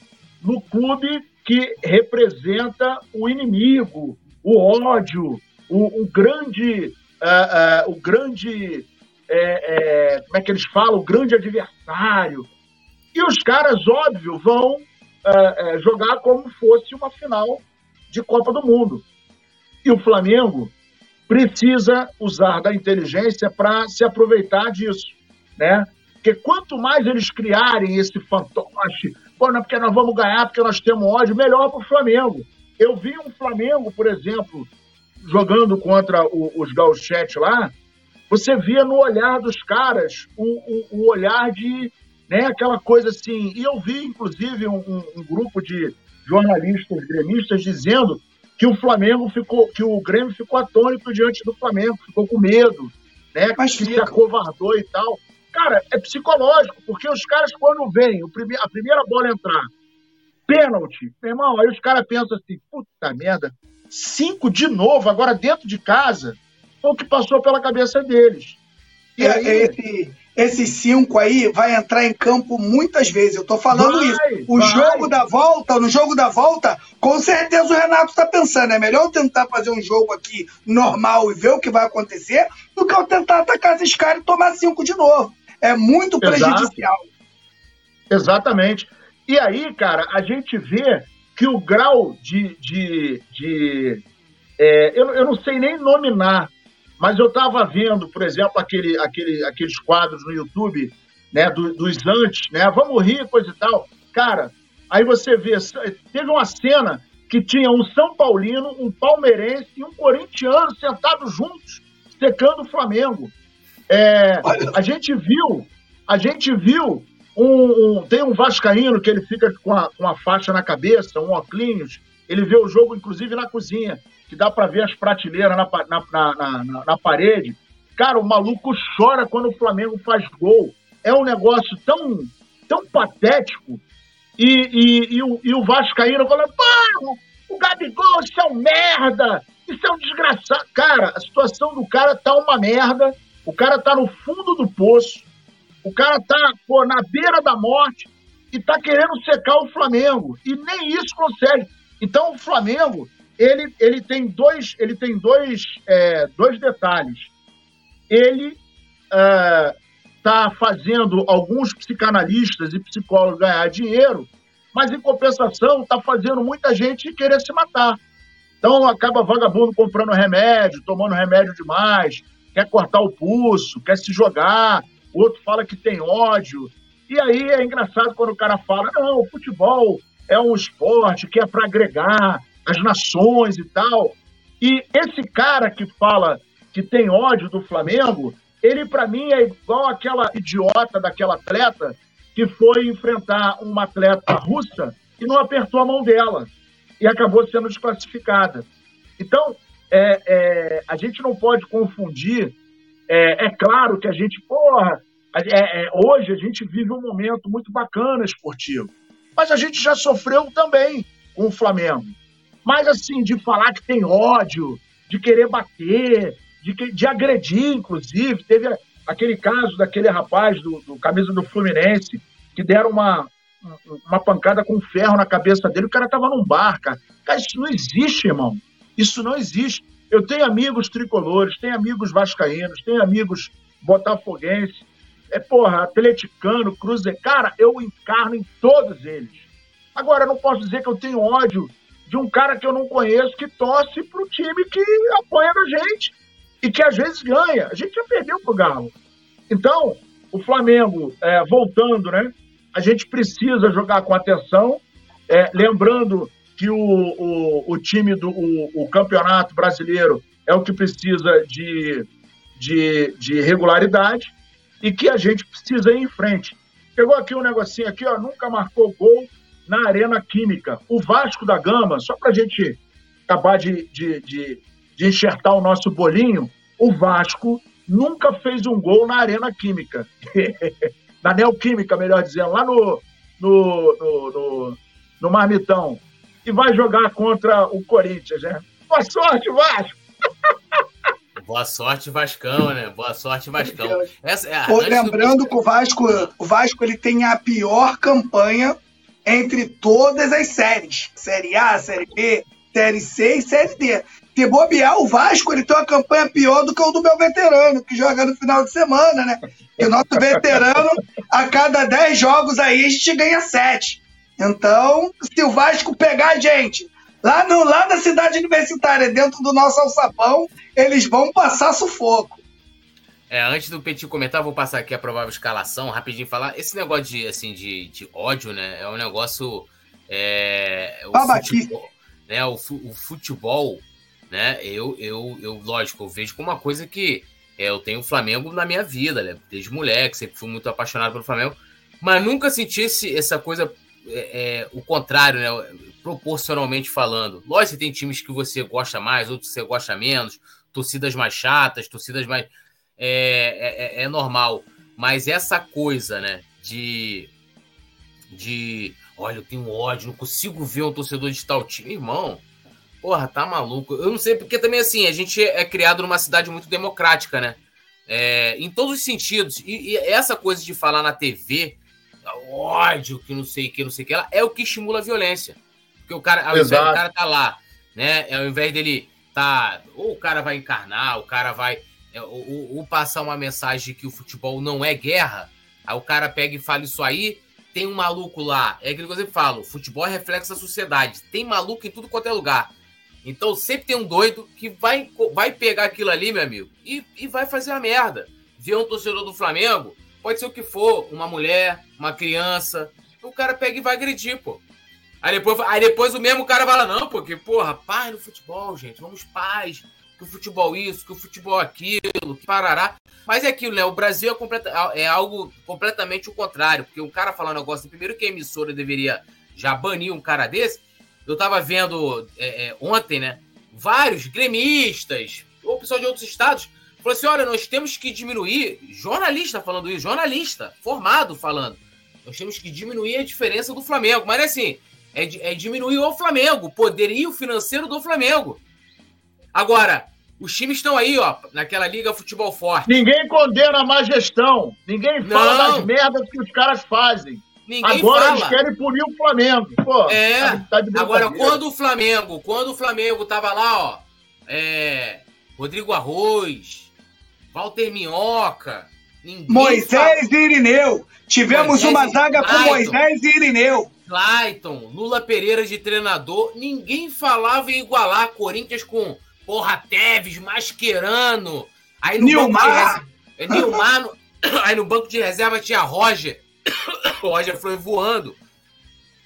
no clube que representa o inimigo, o ódio, o, o grande, uh, uh, o grande, é, é, como é que eles falam, o grande adversário. E os caras, óbvio, vão uh, jogar como fosse uma final de Copa do Mundo. E o Flamengo precisa usar da inteligência para se aproveitar disso, né? Porque quanto mais eles criarem esse fantoche, pô, não porque nós vamos ganhar, porque nós temos ódio, melhor para o Flamengo. Eu vi um Flamengo, por exemplo, jogando contra o, os gauchetes lá, você via no olhar dos caras o, o, o, olhar de né, aquela coisa assim. E eu vi, inclusive, um, um, grupo de jornalistas gremistas dizendo que o Flamengo ficou, que o Grêmio ficou atônito diante do Flamengo, ficou com medo, né? Mas que se acovardou e tal. Cara, é psicológico, porque os caras, quando vem a primeira bola entrar, pênalti, meu irmão, aí os caras pensam assim, puta merda, cinco de novo, agora dentro de casa, foi o que passou pela cabeça deles. E é, aí... esse, esses cinco aí vai entrar em campo muitas vezes. Eu tô falando vai, isso. O vai. jogo da volta, no jogo da volta, com certeza o Renato está pensando. É melhor eu tentar fazer um jogo aqui normal e ver o que vai acontecer do que eu tentar atacar esses caras e tomar cinco de novo. É muito prejudicial. Exatamente. E aí, cara, a gente vê que o grau de. de, de é, eu, eu não sei nem nominar, mas eu estava vendo, por exemplo, aquele, aquele, aqueles quadros no YouTube né, do, dos antes, né? Vamos rir, coisa e tal. Cara, aí você vê, teve uma cena que tinha um São Paulino, um palmeirense e um corintiano sentados juntos, secando o Flamengo. É, a gente viu, a gente viu um, um, tem um vascaíno que ele fica com a, com a faixa na cabeça, um óculos, ele vê o jogo inclusive na cozinha, que dá para ver as prateleiras na, na, na, na, na parede. Cara, o maluco chora quando o Flamengo faz gol. É um negócio tão, tão patético. E, e, e, o, e o Vascaíno fala, mano, o Gabigol, isso é um merda, isso é um desgraçado. Cara, a situação do cara tá uma merda. O cara tá no fundo do poço. O cara tá pô, na beira da morte e tá querendo secar o Flamengo. E nem isso consegue. Então o Flamengo, ele, ele tem dois, ele tem dois, é, dois detalhes. Ele está é, fazendo alguns psicanalistas e psicólogos ganhar dinheiro, mas em compensação está fazendo muita gente querer se matar. Então acaba vagabundo comprando remédio, tomando remédio demais, quer cortar o pulso, quer se jogar, o outro fala que tem ódio. E aí é engraçado quando o cara fala: não, o futebol é um esporte que é para agregar as nações e tal. E esse cara que fala que tem ódio do Flamengo, ele para mim é igual aquela idiota daquela atleta que foi enfrentar uma atleta russa e não apertou a mão dela e acabou sendo desclassificada. Então, é, é, a gente não pode confundir é, é claro que a gente, porra, é, é, hoje a gente vive um momento muito bacana esportivo, mas a gente já sofreu também com o Flamengo. Mas assim, de falar que tem ódio, de querer bater, de, de agredir, inclusive, teve aquele caso daquele rapaz do, do camisa do Fluminense que deram uma, uma pancada com ferro na cabeça dele, o cara tava num bar, cara. Cara, isso não existe, irmão. Isso não existe. Eu tenho amigos tricolores, tenho amigos vascaínos, tenho amigos botafoguenses, é, porra, atleticano, cruzeiro. Cara, eu encarno em todos eles. Agora, eu não posso dizer que eu tenho ódio de um cara que eu não conheço que torce pro time que apoia a gente e que às vezes ganha. A gente já perdeu pro Galo. Então, o Flamengo, é, voltando, né? A gente precisa jogar com atenção, é, lembrando que o, o, o time do o, o, campeonato brasileiro é o que precisa de, de, de regularidade e que a gente precisa ir em frente. Pegou aqui um negocinho aqui, ó, nunca marcou gol na Arena Química. O Vasco da Gama, só para a gente acabar de, de, de, de enxertar o nosso bolinho, o Vasco nunca fez um gol na Arena Química. na Neoquímica, melhor dizendo, lá no, no, no, no, no Marmitão. E vai jogar contra o Corinthians, né? Boa sorte, Vasco! Boa sorte, Vascão, né? Boa sorte, Vascão. Essa, é, Pô, lembrando do... que o Vasco, o Vasco ele tem a pior campanha entre todas as séries. Série A, Série B, Série C e Série D. Se bobear, o Vasco ele tem uma campanha pior do que o do meu veterano, que joga no final de semana, né? E o nosso veterano, a cada 10 jogos aí, a gente ganha 7. Então, se o Vasco pegar a gente lá, no, lá na cidade universitária, dentro do nosso alçapão, eles vão passar sufoco. É, antes do Petit comentar, vou passar aqui a provável escalação, rapidinho falar. Esse negócio de, assim, de, de ódio, né? É um negócio. É, o futebol, né, o, o futebol né? Eu, eu, eu, lógico, eu vejo como uma coisa que é, eu tenho o Flamengo na minha vida, né? Desde moleque, sempre fui muito apaixonado pelo Flamengo, mas nunca senti esse, essa coisa, é, é, o contrário, né? Proporcionalmente falando. Lógico, você tem times que você gosta mais, outros que você gosta menos, torcidas mais chatas, torcidas mais. É, é, é, é normal. Mas essa coisa, né? De. De. Olha, eu tenho ódio, não consigo ver um torcedor de tal time. Irmão, Porra, tá maluco. Eu não sei, porque também, assim, a gente é criado numa cidade muito democrática, né? É, em todos os sentidos. E, e, essa coisa de falar na TV, ódio, que não sei o que, não sei o que, ela, é o que estimula a violência. Porque o cara, ao invés do cara tá lá, né? Ao invés dele tá. Ou o cara vai encarnar, o cara vai. É, ou, ou passar uma mensagem de que o futebol não é guerra, aí o cara pega e fala isso aí, tem um maluco lá. É aquilo que eu sempre falo: futebol é reflexo da sociedade. Tem maluco em tudo quanto é lugar. Então sempre tem um doido que vai, vai pegar aquilo ali, meu amigo, e, e vai fazer a merda. Ver um torcedor do Flamengo, pode ser o que for, uma mulher, uma criança, o cara pega e vai agredir, pô. Aí depois, aí depois o mesmo cara fala, não, porque, porra, paz no futebol, gente, vamos paz, que o futebol isso, que o futebol aquilo, que parará. Mas é aquilo, né? O Brasil é, completa, é algo completamente o contrário, porque o cara falando um negócio, primeiro que a emissora deveria já banir um cara desse, eu tava vendo é, é, ontem, né? Vários gremistas, ou pessoal de outros estados, falou assim: olha, nós temos que diminuir. Jornalista falando isso, jornalista, formado falando. Nós temos que diminuir a diferença do Flamengo. Mas é assim, é, é diminuir o Flamengo, o poderio financeiro do Flamengo. Agora, os times estão aí, ó, naquela Liga Futebol Forte. Ninguém condena a má gestão. Ninguém fala Não. das merdas que os caras fazem. Ninguém Agora fala. eles querem punir o Flamengo. Pô, é. Tá Agora, quando o Flamengo, quando o Flamengo tava lá, ó, é, Rodrigo Arroz, Walter Minhoca, Moisés e Irineu. Tivemos Moisés uma zaga com Moisés e Irineu. Clayton, Lula Pereira de treinador, ninguém falava em igualar Corinthians com Porra Teves, Mascherano. Aí no Nilmar. Banco de reserva, Nilmar no... aí no banco de reserva tinha Roger. o Roger foi voando.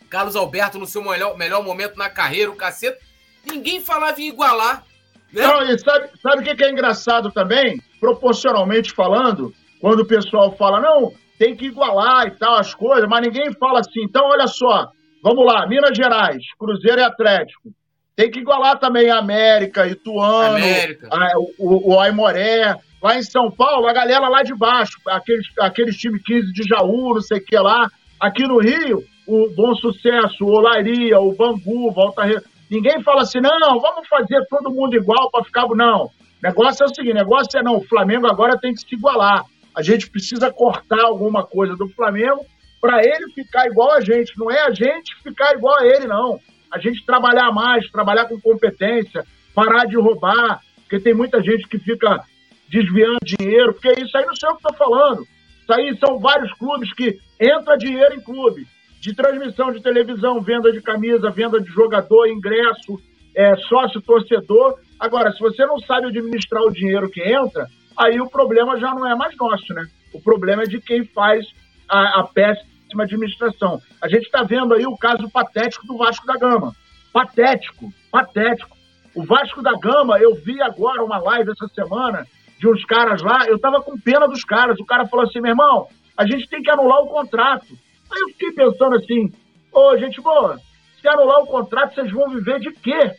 Carlos Alberto no seu melhor, melhor momento na carreira, o cacete. Ninguém falava em igualar. Né? Não, e sabe, sabe o que é engraçado também? Proporcionalmente falando, quando o pessoal fala, não, tem que igualar e tal, as coisas, mas ninguém fala assim. Então, olha só, vamos lá, Minas Gerais, Cruzeiro e Atlético. Tem que igualar também a América, Ituano, América. A, o, o Aimoré, Lá em São Paulo, a galera lá de baixo, aqueles, aqueles time 15 de Jaú, não sei o que lá. Aqui no Rio, o Bom Sucesso, o Olaria, o Bangu, Volta Re... Ninguém fala assim, não, vamos fazer todo mundo igual para ficar. Não. O negócio é o seguinte: negócio é não, o Flamengo agora tem que se igualar. A gente precisa cortar alguma coisa do Flamengo para ele ficar igual a gente. Não é a gente ficar igual a ele, não. A gente trabalhar mais, trabalhar com competência, parar de roubar, porque tem muita gente que fica desviando dinheiro, porque isso aí não sei o que estou falando. Isso aí são vários clubes que entra dinheiro em clube. De transmissão de televisão, venda de camisa, venda de jogador, ingresso, é, sócio torcedor. Agora, se você não sabe administrar o dinheiro que entra, aí o problema já não é mais nosso, né? O problema é de quem faz a, a péssima administração. A gente está vendo aí o caso patético do Vasco da Gama. Patético, patético. O Vasco da Gama, eu vi agora uma live essa semana de uns caras lá, eu tava com pena dos caras. O cara falou assim, meu irmão, a gente tem que anular o contrato. Aí eu fiquei pensando assim, Ô, gente boa, se anular o contrato, vocês vão viver de quê?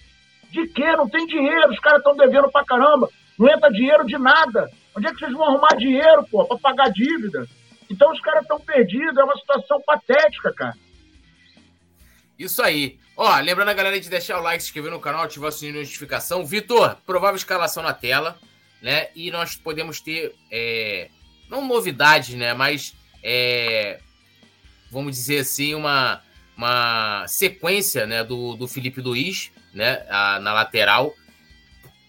De quê? Não tem dinheiro, os caras estão devendo pra caramba. Não entra dinheiro de nada. Onde é que vocês vão arrumar dinheiro, pô, pra pagar dívida? Então os caras estão perdidos, é uma situação patética, cara. Isso aí. Ó, lembrando a galera de deixar o like, se inscrever no canal, ativar o sininho de notificação. Vitor, provável escalação na tela, né? E nós podemos ter, é, não novidades, né? Mas, é, vamos dizer assim, uma, uma sequência né, do, do Felipe Luiz, né? A, na lateral.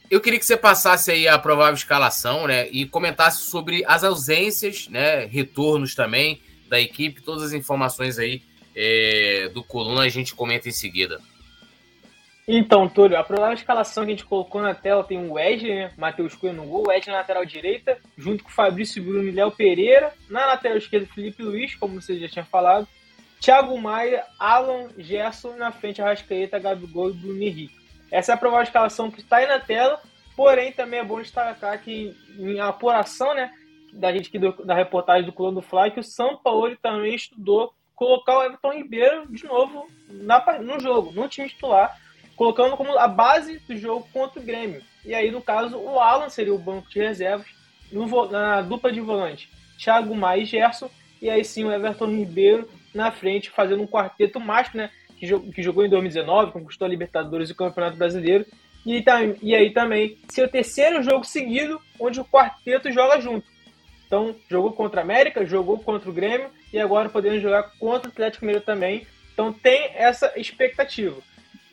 Eu queria que você passasse aí a provável escalação, né? E comentasse sobre as ausências, né? Retornos também da equipe, todas as informações aí é, do Coluna a gente comenta em seguida. Então, Túlio, a provável escalação que a gente colocou na tela tem o Wesley, né? Matheus Cunha no gol, Wesley na lateral direita, junto com o Fabrício Bruno e Léo Pereira. Na lateral esquerda, Felipe Luiz, como você já tinha falado. Thiago Maia, Alan Gerson na frente, Arrascaeta, Gabigol e Bruno Henrique. Essa é a provável escalação que está aí na tela, porém também é bom destacar que em apuração, né, da gente do, da reportagem do Coluna do Fly, que o São Paulo também estudou colocar o Everton Ribeiro de novo na, no jogo, no time titular, colocando como a base do jogo contra o Grêmio. E aí, no caso, o Alan seria o banco de reservas na dupla de volante. Thiago Maia e Gerson, e aí sim o Everton Ribeiro na frente, fazendo um quarteto mágico, né? Que, jogou, que jogou em 2019, conquistou a Libertadores e o Campeonato Brasileiro. E, e aí também, seu terceiro jogo seguido, onde o quarteto joga junto. Então, jogou contra a América, jogou contra o Grêmio e agora podendo jogar contra o Atlético Mineiro também. Então, tem essa expectativa.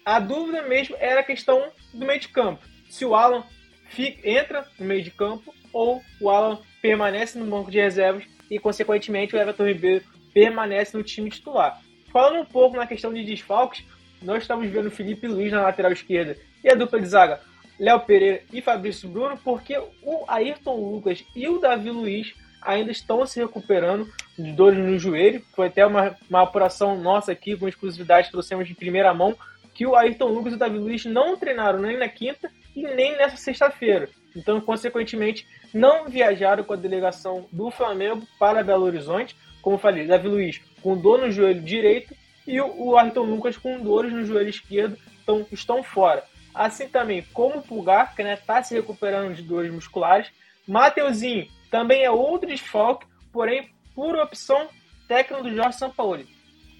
A dúvida mesmo era a questão do meio de campo. Se o Alan fica, entra no meio de campo ou o Alan permanece no banco de reservas e, consequentemente, o Everton Ribeiro permanece no time titular. Falando um pouco na questão de desfalques, nós estamos vendo Felipe Luiz na lateral esquerda e a dupla de zaga Léo Pereira e Fabrício Bruno, porque o Ayrton Lucas e o Davi Luiz ainda estão se recuperando de dores no joelho. Foi até uma, uma apuração nossa aqui, com exclusividade, trouxemos de primeira mão, que o Ayrton Lucas e o Davi Luiz não treinaram nem na quinta e nem nessa sexta-feira. Então, consequentemente, não viajaram com a delegação do Flamengo para Belo Horizonte. Como falei, Davi Luiz com dor no joelho direito e o Ayrton Lucas com dores no joelho esquerdo, então estão fora. Assim também como o Pulgar, que está né, se recuperando de dores musculares. Mateuzinho também é outro desfalque, porém por opção técnica do Jorge Sampaoli.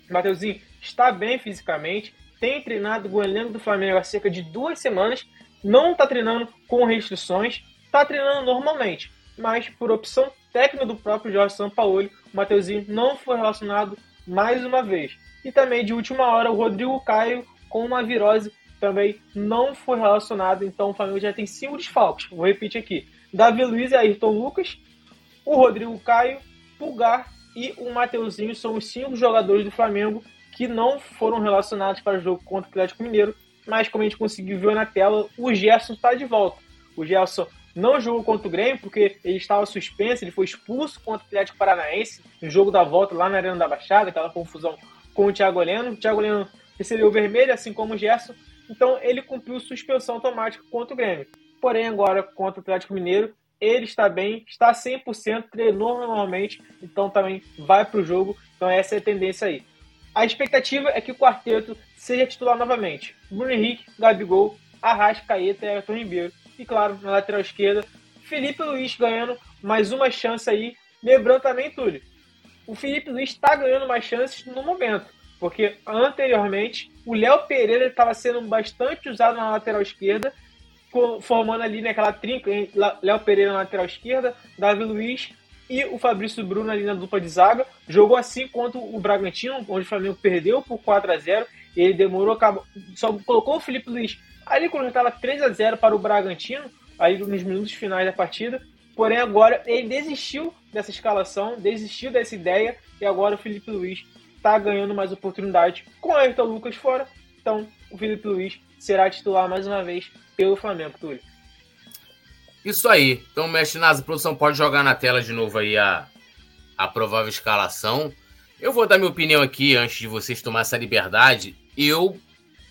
Mateuzinho está bem fisicamente, tem treinado o elenco do Flamengo há cerca de duas semanas, não está treinando com restrições, está treinando normalmente, mas por opção técnica do próprio Jorge Sampaoli, o Mateuzinho não foi relacionado mais uma vez. E também de última hora o Rodrigo Caio com uma virose também não foi relacionado, então o Flamengo já tem cinco desfalques. Vou repetir aqui: Davi Luiz e Ayrton Lucas, o Rodrigo Caio, Pulgar e o Mateuzinho são os cinco jogadores do Flamengo que não foram relacionados para o jogo contra o Atlético Mineiro, mas como a gente conseguiu ver na tela, o Gerson está de volta. O Gerson não jogou contra o Grêmio porque ele estava suspenso, ele foi expulso contra o Atlético Paranaense no jogo da volta lá na Arena da Baixada, aquela confusão com o Thiago Leno. O Thiago Leno recebeu vermelho, assim como o Gerson, então ele cumpriu suspensão automática contra o Grêmio. Porém, agora contra o Atlético Mineiro, ele está bem, está 100%, treinou normalmente, então também vai para o jogo. Então essa é a tendência aí. A expectativa é que o quarteto seja titular novamente. Bruno Henrique, Gabigol, Arrascaeta e Everton Ribeiro. E claro, na lateral esquerda, Felipe Luiz ganhando mais uma chance aí. Lembrando também, Túlio, o Felipe Luiz está ganhando mais chances no momento. Porque anteriormente o Léo Pereira estava sendo bastante usado na lateral esquerda, formando ali naquela trinca, Léo Pereira na lateral esquerda, Davi Luiz e o Fabrício Bruno ali na dupla de zaga. Jogou assim contra o Bragantino, onde o Flamengo perdeu por 4 a 0 Ele demorou, acabou, só colocou o Felipe Luiz ali quando estava 3 a 0 para o Bragantino, aí nos minutos finais da partida. Porém, agora ele desistiu dessa escalação, desistiu dessa ideia, e agora o Felipe Luiz está ganhando mais oportunidade com o Ayrton Lucas fora. Então, o Felipe Luiz será titular mais uma vez pelo Flamengo, Túlio. Isso aí. Então, mestre Nasa, produção pode jogar na tela de novo aí a, a provável escalação. Eu vou dar minha opinião aqui antes de vocês tomar essa liberdade. Eu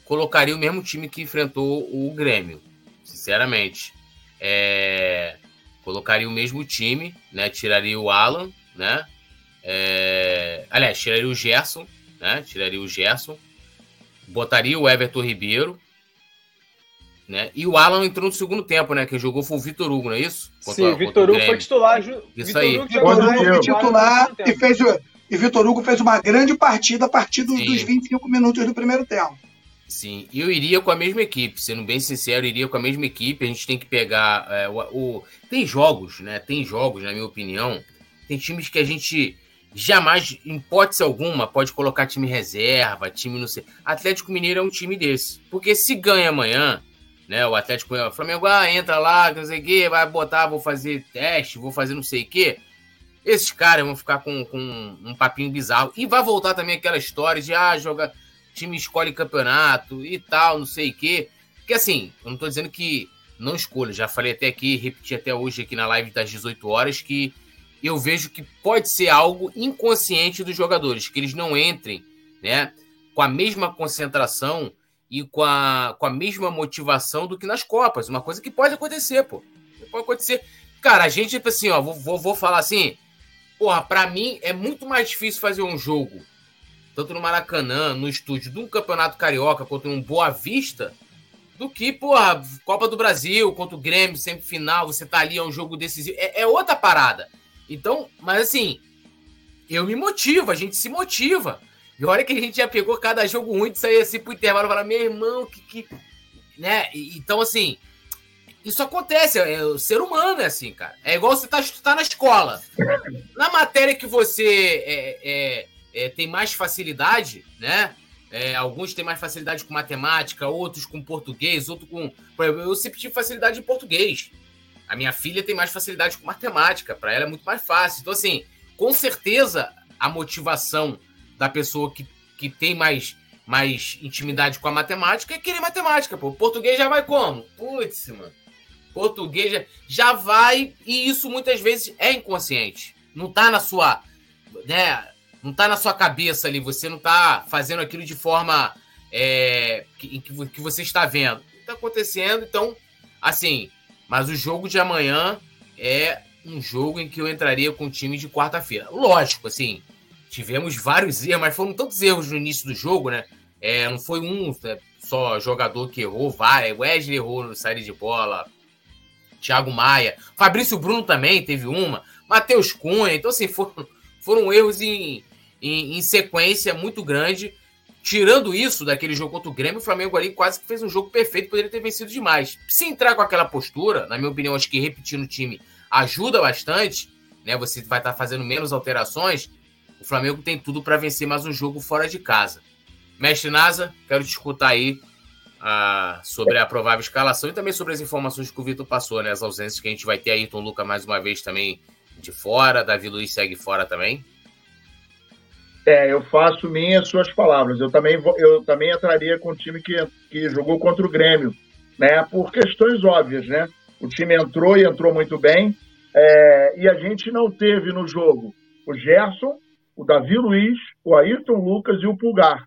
colocaria o mesmo time que enfrentou o Grêmio, sinceramente. É, colocaria o mesmo time, né? Tiraria o Alan, né? É, aliás, tiraria o Gerson, né? Tiraria o Gerson, botaria o Everton Ribeiro, né? E o Alan entrou no segundo tempo, né? Quem jogou foi o Vitor Hugo, não é isso? Contra, Sim, o Vitor Hugo foi titular. Ju... Isso Vitor aí. Hugo foi titular e fez e Vitor Hugo fez uma grande partida a partir dos, dos 25 minutos do primeiro tempo. Sim, eu iria com a mesma equipe, sendo bem sincero, iria com a mesma equipe. A gente tem que pegar é, o, o, Tem jogos, né? Tem jogos, na minha opinião. Tem times que a gente jamais, em hipótese alguma, pode colocar time reserva, time não sei. Atlético Mineiro é um time desse. Porque se ganha amanhã, né? O Atlético o Flamengo ah, entra lá, não sei o quê, vai botar, vou fazer teste, vou fazer não sei o quê. Esses caras vão ficar com, com um papinho bizarro. E vai voltar também aquela história de ah, joga, time escolhe campeonato e tal, não sei o quê. Porque assim, eu não tô dizendo que não escolha. Já falei até aqui, repeti até hoje aqui na live das 18 horas, que eu vejo que pode ser algo inconsciente dos jogadores, que eles não entrem né, com a mesma concentração e com a, com a mesma motivação do que nas Copas. Uma coisa que pode acontecer, pô. Pode acontecer. Cara, a gente, tipo assim, ó, vou, vou, vou falar assim. Porra, pra mim é muito mais difícil fazer um jogo, tanto no Maracanã, no estúdio, de um campeonato carioca contra um Boa Vista, do que, porra, Copa do Brasil, contra o Grêmio, final, você tá ali, é um jogo decisivo. É, é outra parada. Então, mas assim, eu me motivo, a gente se motiva. E olha que a gente já pegou cada jogo ruim de sair assim pro intervalo e falar, meu irmão, que. que... Né? Então, assim, isso acontece, é, o ser humano é assim, cara. É igual você tá, tá na escola. Na matéria que você é, é, é tem mais facilidade, né? É, alguns têm mais facilidade com matemática, outros com português, outros com. Eu sempre tive facilidade em português. A minha filha tem mais facilidade com matemática, para ela é muito mais fácil. Então, assim, com certeza a motivação da pessoa que, que tem mais, mais intimidade com a matemática é querer matemática, pô. Português já vai como? Putz, mano. Português já, já vai, e isso muitas vezes é inconsciente. Não tá na sua. Né, não tá na sua cabeça ali, você não tá fazendo aquilo de forma é, que, que você está vendo. Está acontecendo, então, assim, mas o jogo de amanhã é um jogo em que eu entraria com o time de quarta-feira. Lógico, assim, tivemos vários erros, mas foram tantos erros no início do jogo, né? É, não foi um só jogador que errou, vai. Wesley errou no saída de bola, Thiago Maia, Fabrício Bruno também teve uma, Matheus Cunha. Então, assim, foram, foram erros em, em, em sequência muito grande. Tirando isso daquele jogo contra o Grêmio, o Flamengo ali quase que fez um jogo perfeito, poderia ter vencido demais. Se entrar com aquela postura, na minha opinião, acho que repetindo o time ajuda bastante, né? Você vai estar fazendo menos alterações. O Flamengo tem tudo para vencer mais um jogo fora de casa. Mestre Nasa, quero te escutar aí ah, sobre a provável escalação e também sobre as informações que o Vitor passou, né? As ausências que a gente vai ter aí, Tom Luca mais uma vez também de fora, Davi Luiz segue fora também. É, eu faço minhas suas palavras. Eu também, eu também entraria com o time que, que jogou contra o Grêmio, né? Por questões óbvias, né? O time entrou e entrou muito bem. É, e a gente não teve no jogo o Gerson, o Davi Luiz, o Ayrton Lucas e o Pulgar.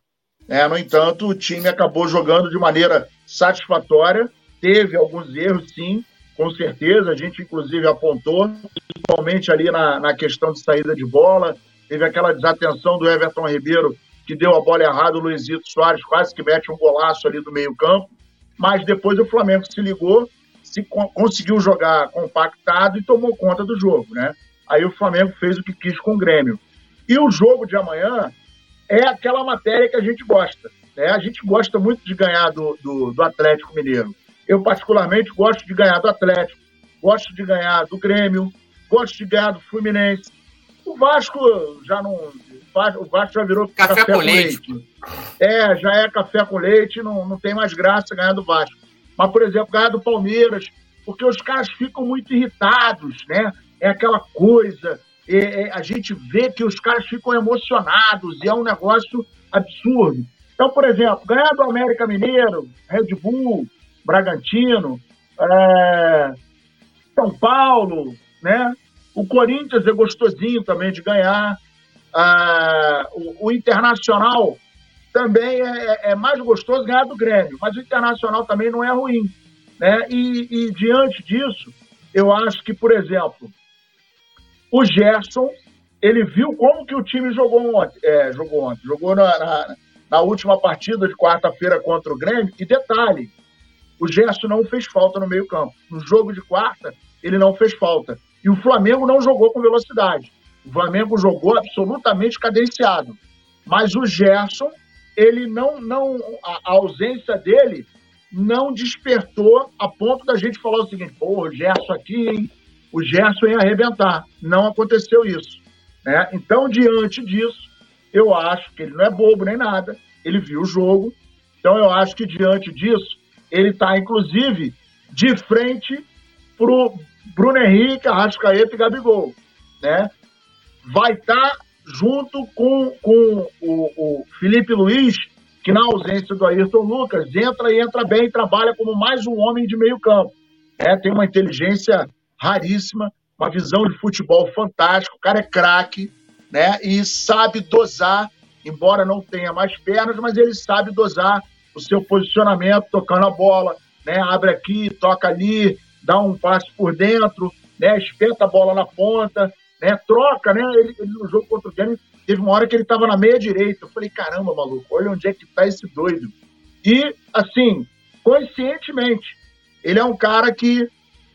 É, no entanto, o time acabou jogando de maneira satisfatória. Teve alguns erros, sim, com certeza. A gente, inclusive, apontou, principalmente ali na, na questão de saída de bola, Teve aquela desatenção do Everton Ribeiro, que deu a bola errada, o Luizito Soares quase que mete um golaço ali do meio-campo. Mas depois o Flamengo se ligou, se conseguiu jogar compactado e tomou conta do jogo, né? Aí o Flamengo fez o que quis com o Grêmio. E o jogo de amanhã é aquela matéria que a gente gosta. Né? A gente gosta muito de ganhar do, do, do Atlético Mineiro. Eu, particularmente, gosto de ganhar do Atlético, gosto de ganhar do Grêmio, gosto de ganhar do Fluminense. O Vasco já não. O Vasco já virou café, café com, leite. leite. É, já é café com leite, não, não tem mais graça ganhar do Vasco. Mas, por exemplo, ganhar do Palmeiras, porque os caras ficam muito irritados, né? É aquela coisa. É, é, a gente vê que os caras ficam emocionados e é um negócio absurdo. Então, por exemplo, ganhar do América Mineiro, Red Bull, Bragantino, é, São Paulo, né? O Corinthians é gostosinho também de ganhar. Ah, o, o, Internacional também é, é, é, mais gostoso ganhar do Grêmio, mas o Internacional também não é ruim. Né? E, e diante disso, eu acho que, por exemplo, o Gerson ele viu como que o time jogou ontem, é, jogou ontem, jogou na, na, na última partida de quarta-feira contra o Grêmio. E detalhe, o Gerson não fez falta no meio campo. No jogo de quarta, ele não fez falta. E o Flamengo não jogou com velocidade. O Flamengo jogou absolutamente cadenciado. Mas o Gerson, ele não, não a, a ausência dele não despertou a ponto da gente falar o seguinte: pô, o Gerson aqui, hein? O Gerson ia arrebentar. Não aconteceu isso. Né? Então, diante disso, eu acho que ele não é bobo nem nada. Ele viu o jogo. Então, eu acho que diante disso, ele está, inclusive, de frente para o Bruno Henrique, Arrascaeta e Gabigol. Né? Vai estar tá junto com, com o, o Felipe Luiz que na ausência do Ayrton Lucas, entra e entra bem, trabalha como mais um homem de meio campo. É, tem uma inteligência raríssima, uma visão de futebol fantástica, o cara é craque, né? E sabe dosar, embora não tenha mais pernas, mas ele sabe dosar o seu posicionamento, tocando a bola, né? Abre aqui, toca ali, dá um passe por dentro, né? Espeta a bola na ponta, né? Troca, né? Ele, ele no jogo contra o Grêmio Teve uma hora que ele estava na meia direita. Eu falei, caramba, maluco, olha onde é que tá esse doido. E, assim, conscientemente, ele é um cara que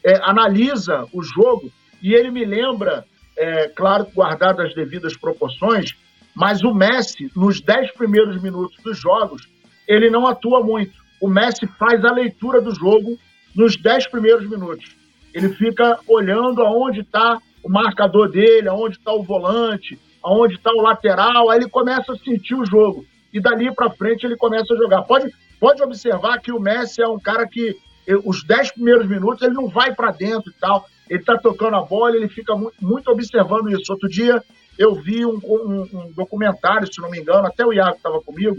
é, analisa o jogo e ele me lembra, é, claro, guardado as devidas proporções, mas o Messi, nos dez primeiros minutos dos jogos, ele não atua muito. O Messi faz a leitura do jogo nos dez primeiros minutos. Ele fica olhando aonde está o marcador dele, aonde está o volante, aonde está o lateral, aí ele começa a sentir o jogo. E dali para frente ele começa a jogar. Pode, pode observar que o Messi é um cara que os 10 primeiros minutos ele não vai para dentro e tal. Ele está tocando a bola, ele fica muito, muito observando isso. Outro dia eu vi um, um, um, documentário, se não me engano, até o Iago estava comigo,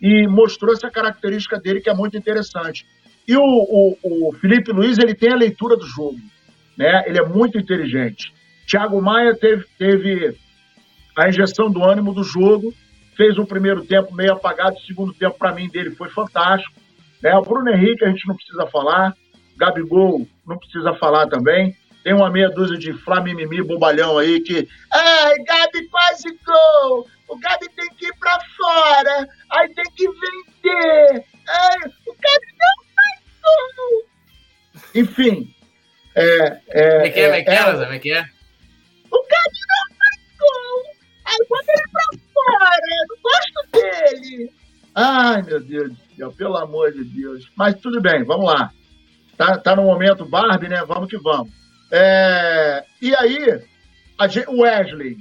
e mostrou essa característica dele que é muito interessante. E o, o, o, Felipe Luiz, ele tem a leitura do jogo, né? Ele é muito inteligente. Thiago Maia teve, teve a injeção do ânimo do jogo. Fez um primeiro tempo meio apagado, o segundo tempo, para mim, dele foi fantástico. Né? O Bruno Henrique, a gente não precisa falar. Gabigol, não precisa falar também. Tem uma meia dúzia de flamimimi bobalhão aí que. Ai, Gabi quase gol! O Gabi tem que ir pra fora! Aí tem que vender! Ai, o Gabi não faz gol! Enfim. É, é, como é que é, é, é, é, é, O Gabi não faz gol! Aí bota ele pra fora, eu não gosto dele. Ai, meu Deus do pelo amor de Deus. Mas tudo bem, vamos lá. Tá, tá no momento Barbie, né? Vamos que vamos. É... E aí, gente, o Wesley,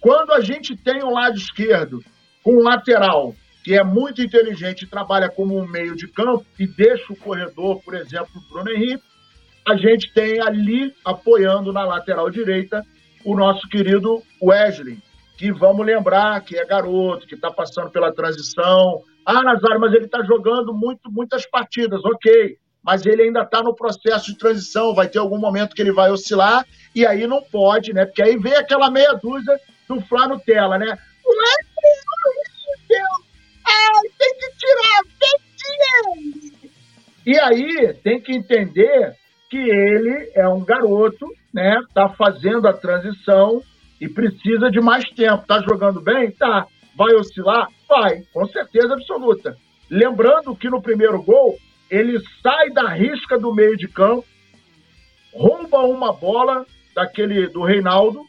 quando a gente tem um lado esquerdo com um lateral que é muito inteligente trabalha como um meio de campo e deixa o corredor, por exemplo, o Bruno Henrique, a gente tem ali apoiando na lateral direita o nosso querido Wesley, que vamos lembrar que é garoto, que está passando pela transição. Ah, Nazário, mas ele está jogando muito, muitas partidas, ok. Mas ele ainda está no processo de transição, vai ter algum momento que ele vai oscilar, e aí não pode, né? Porque aí vem aquela meia dúzia do Flá Nutella, né? Ai, tem que tirar, tem que tirar! E aí tem que entender que ele é um garoto, né? Está fazendo a transição e precisa de mais tempo. Tá jogando bem? Tá. Vai oscilar? Vai, com certeza absoluta. Lembrando que no primeiro gol, ele sai da risca do meio de campo, rouba uma bola daquele do Reinaldo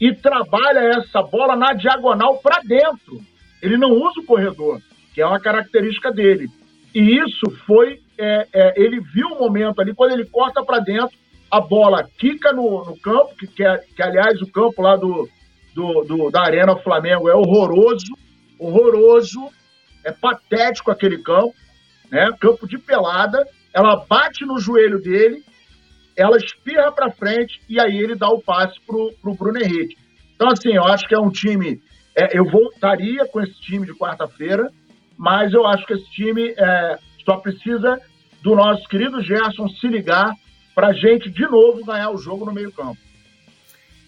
e trabalha essa bola na diagonal para dentro. Ele não usa o corredor, que é uma característica dele. E isso foi. É, é, ele viu o momento ali, quando ele corta para dentro, a bola quica no, no campo, que, que, é, que, aliás o campo lá do, do, do, da Arena Flamengo é horroroso, horroroso, é patético aquele campo, né? Campo de pelada, ela bate no joelho dele, ela espirra para frente e aí ele dá o passe pro, pro Bruno Henrique. Então, assim, eu acho que é um time. É, eu voltaria com esse time de quarta-feira, mas eu acho que esse time é, só precisa do nosso querido Gerson se ligar para a gente, de novo, ganhar o jogo no meio-campo.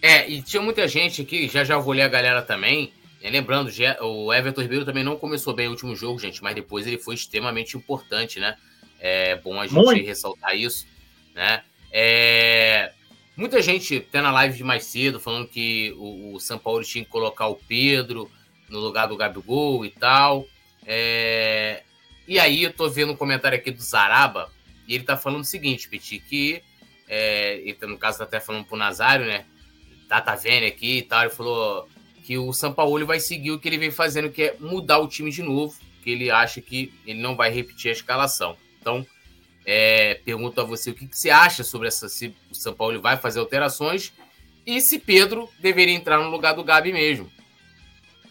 É, e tinha muita gente aqui, já já vou ler a galera também. É, lembrando, o Everton Ribeiro também não começou bem o último jogo, gente, mas depois ele foi extremamente importante, né? É bom a gente Muito. ressaltar isso, né? É... Muita gente, até na live de mais cedo, falando que o, o São Paulo tinha que colocar o Pedro no lugar do Gabigol e tal. É... E aí eu tô vendo um comentário aqui do Zaraba, e ele tá falando o seguinte, Petit, que é, ele tá, no caso tá até falando pro Nazário, né? Tá, tá vendo aqui e tal, ele falou que o São Paulo vai seguir o que ele vem fazendo, que é mudar o time de novo, que ele acha que ele não vai repetir a escalação. Então, é, pergunto a você o que, que, você acha sobre essa, se o São Paulo vai fazer alterações e se Pedro deveria entrar no lugar do Gabi mesmo.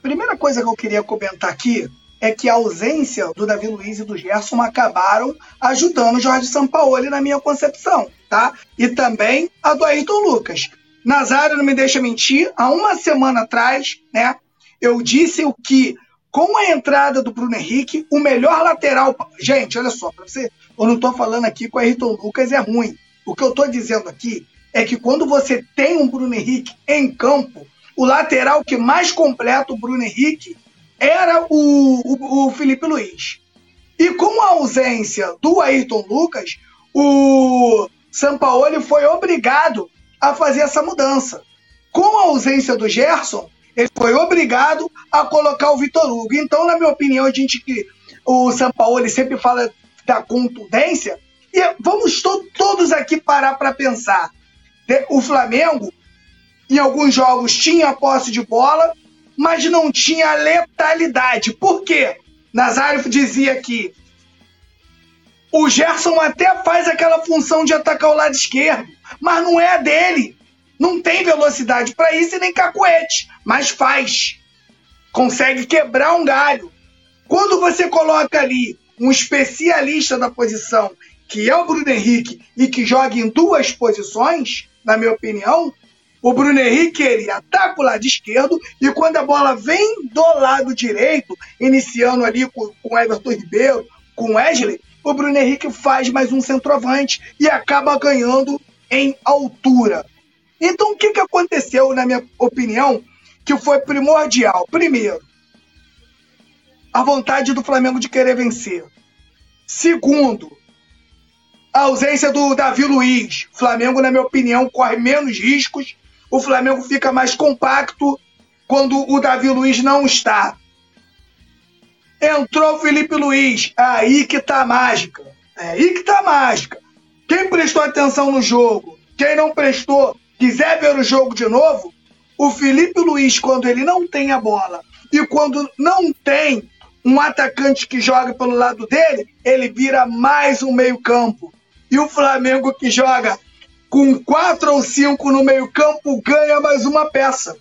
Primeira coisa que eu queria comentar aqui é que a ausência do Davi Luiz e do Gerson acabaram ajudando o Jorge Sampaoli na minha concepção, tá? E também a do Ayrton Lucas. Nazário não me deixa mentir, há uma semana atrás, né, eu disse o que com a entrada do Bruno Henrique, o melhor lateral. Gente, olha só, para você, eu não estou falando aqui que o Ayrton Lucas é ruim. O que eu estou dizendo aqui é que quando você tem um Bruno Henrique em campo, o lateral que mais completa o Bruno Henrique era o, o, o Felipe Luiz. E com a ausência do Ayrton Lucas, o Sampaoli foi obrigado a fazer essa mudança. Com a ausência do Gerson, ele foi obrigado a colocar o Vitor Hugo. Então, na minha opinião, a gente que o Sampaoli sempre fala da contundência, e vamos to todos aqui parar para pensar. O Flamengo, em alguns jogos, tinha posse de bola, mas não tinha letalidade. Por quê? Nazário dizia que o Gerson até faz aquela função de atacar o lado esquerdo, mas não é a dele. Não tem velocidade para isso e nem cacuete, mas faz. Consegue quebrar um galho. Quando você coloca ali um especialista da posição, que é o Bruno Henrique, e que joga em duas posições, na minha opinião, o Bruno Henrique, ele ataca o lado esquerdo e quando a bola vem do lado direito, iniciando ali com, o Everton Ribeiro, com Wesley, o Bruno Henrique faz mais um centroavante e acaba ganhando em altura. Então, o que, que aconteceu, na minha opinião, que foi primordial? Primeiro, a vontade do Flamengo de querer vencer. Segundo, a ausência do Davi Luiz. Flamengo, na minha opinião, corre menos riscos o Flamengo fica mais compacto quando o Davi Luiz não está. Entrou o Felipe Luiz, aí que tá a mágica. É aí que tá a mágica. Quem prestou atenção no jogo, quem não prestou, quiser ver o jogo de novo, o Felipe Luiz, quando ele não tem a bola e quando não tem um atacante que joga pelo lado dele, ele vira mais um meio-campo. E o Flamengo que joga com quatro ou cinco no meio-campo, ganha mais uma peça,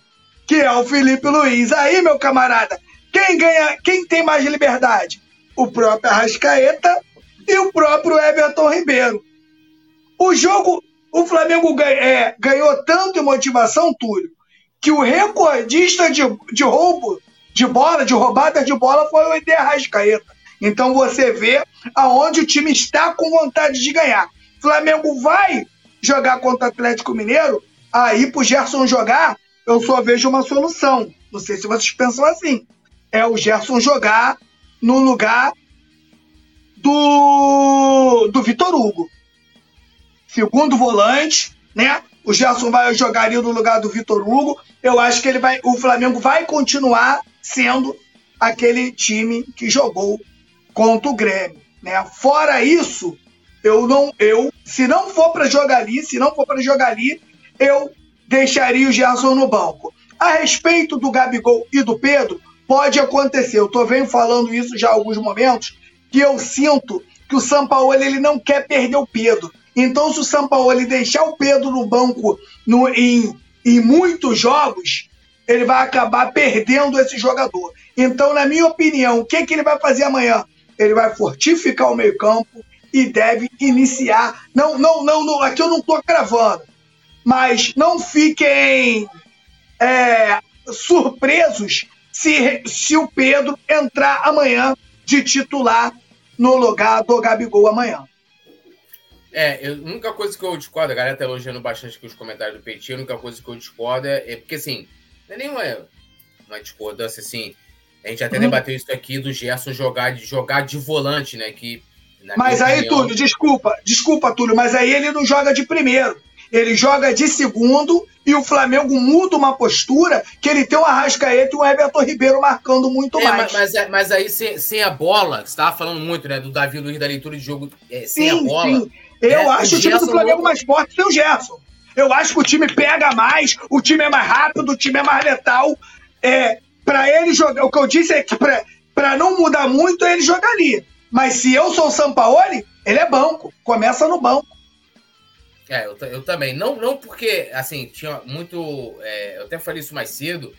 que é o Felipe Luiz. Aí, meu camarada, quem ganha, quem tem mais liberdade? O próprio Arrascaeta e o próprio Everton Ribeiro. O jogo, o Flamengo é, ganhou tanto em motivação, Túlio, que o recordista de, de roubo de bola, de roubada de bola, foi o Eder Arrascaeta. Então você vê aonde o time está com vontade de ganhar. Flamengo vai jogar contra o Atlético Mineiro, aí pro Gerson jogar, eu só vejo uma solução. Não sei se vocês pensam assim. É o Gerson jogar no lugar do, do Vitor Hugo. Segundo volante, né? O Gerson vai jogar ali no lugar do Vitor Hugo. Eu acho que ele vai, o Flamengo vai continuar sendo aquele time que jogou contra o Grêmio, né? Fora isso, eu não, eu, se não for para jogar ali, se não for para jogar ali, eu deixaria o Gerson no banco. A respeito do Gabigol e do Pedro, pode acontecer. Eu tô vendo falando isso já há alguns momentos, que eu sinto que o Sampaoli ele não quer perder o Pedro. Então, se o Sampaoli deixar o Pedro no banco no, em, em muitos jogos, ele vai acabar perdendo esse jogador. Então, na minha opinião, o que, que ele vai fazer amanhã? Ele vai fortificar o meio-campo, e deve iniciar. Não, não, não, não aqui eu não estou gravando, mas não fiquem é, surpresos se, se o Pedro entrar amanhã de titular no lugar do Gabigol amanhã. É, a única coisa que eu discordo, a galera tá elogiando bastante aqui os comentários do Petit, a única coisa que eu discordo é, é porque, assim, não é nenhuma uma discordância, assim, a gente até hum. debateu isso aqui do Gerson jogar de, jogar de volante, né, que mas aí, opinião... Túlio, desculpa, desculpa, Túlio, mas aí ele não joga de primeiro. Ele joga de segundo e o Flamengo muda uma postura que ele tem o Arrascaeta e o Everton Ribeiro marcando muito É, mais. mas, mas, é- mas aí sem, sem a bola, você estava falando muito, né, do Davi Luiz da leitura de jogo é, sem a Sim, bola. sim. Eu É, acho o o time do Flamengo não- mais forte sem o Gerson. Eu acho que o time pega mais, o time é mais rápido, o time é mais letal. É, para ele jogar, o que eu disse é que pra não mudar muito, ele jogaria. Mas se eu sou o Sampaoli, ele é banco. Começa no banco. É, eu, eu também. Não, não porque, assim, tinha muito. é, eu até falei isso mais cedo.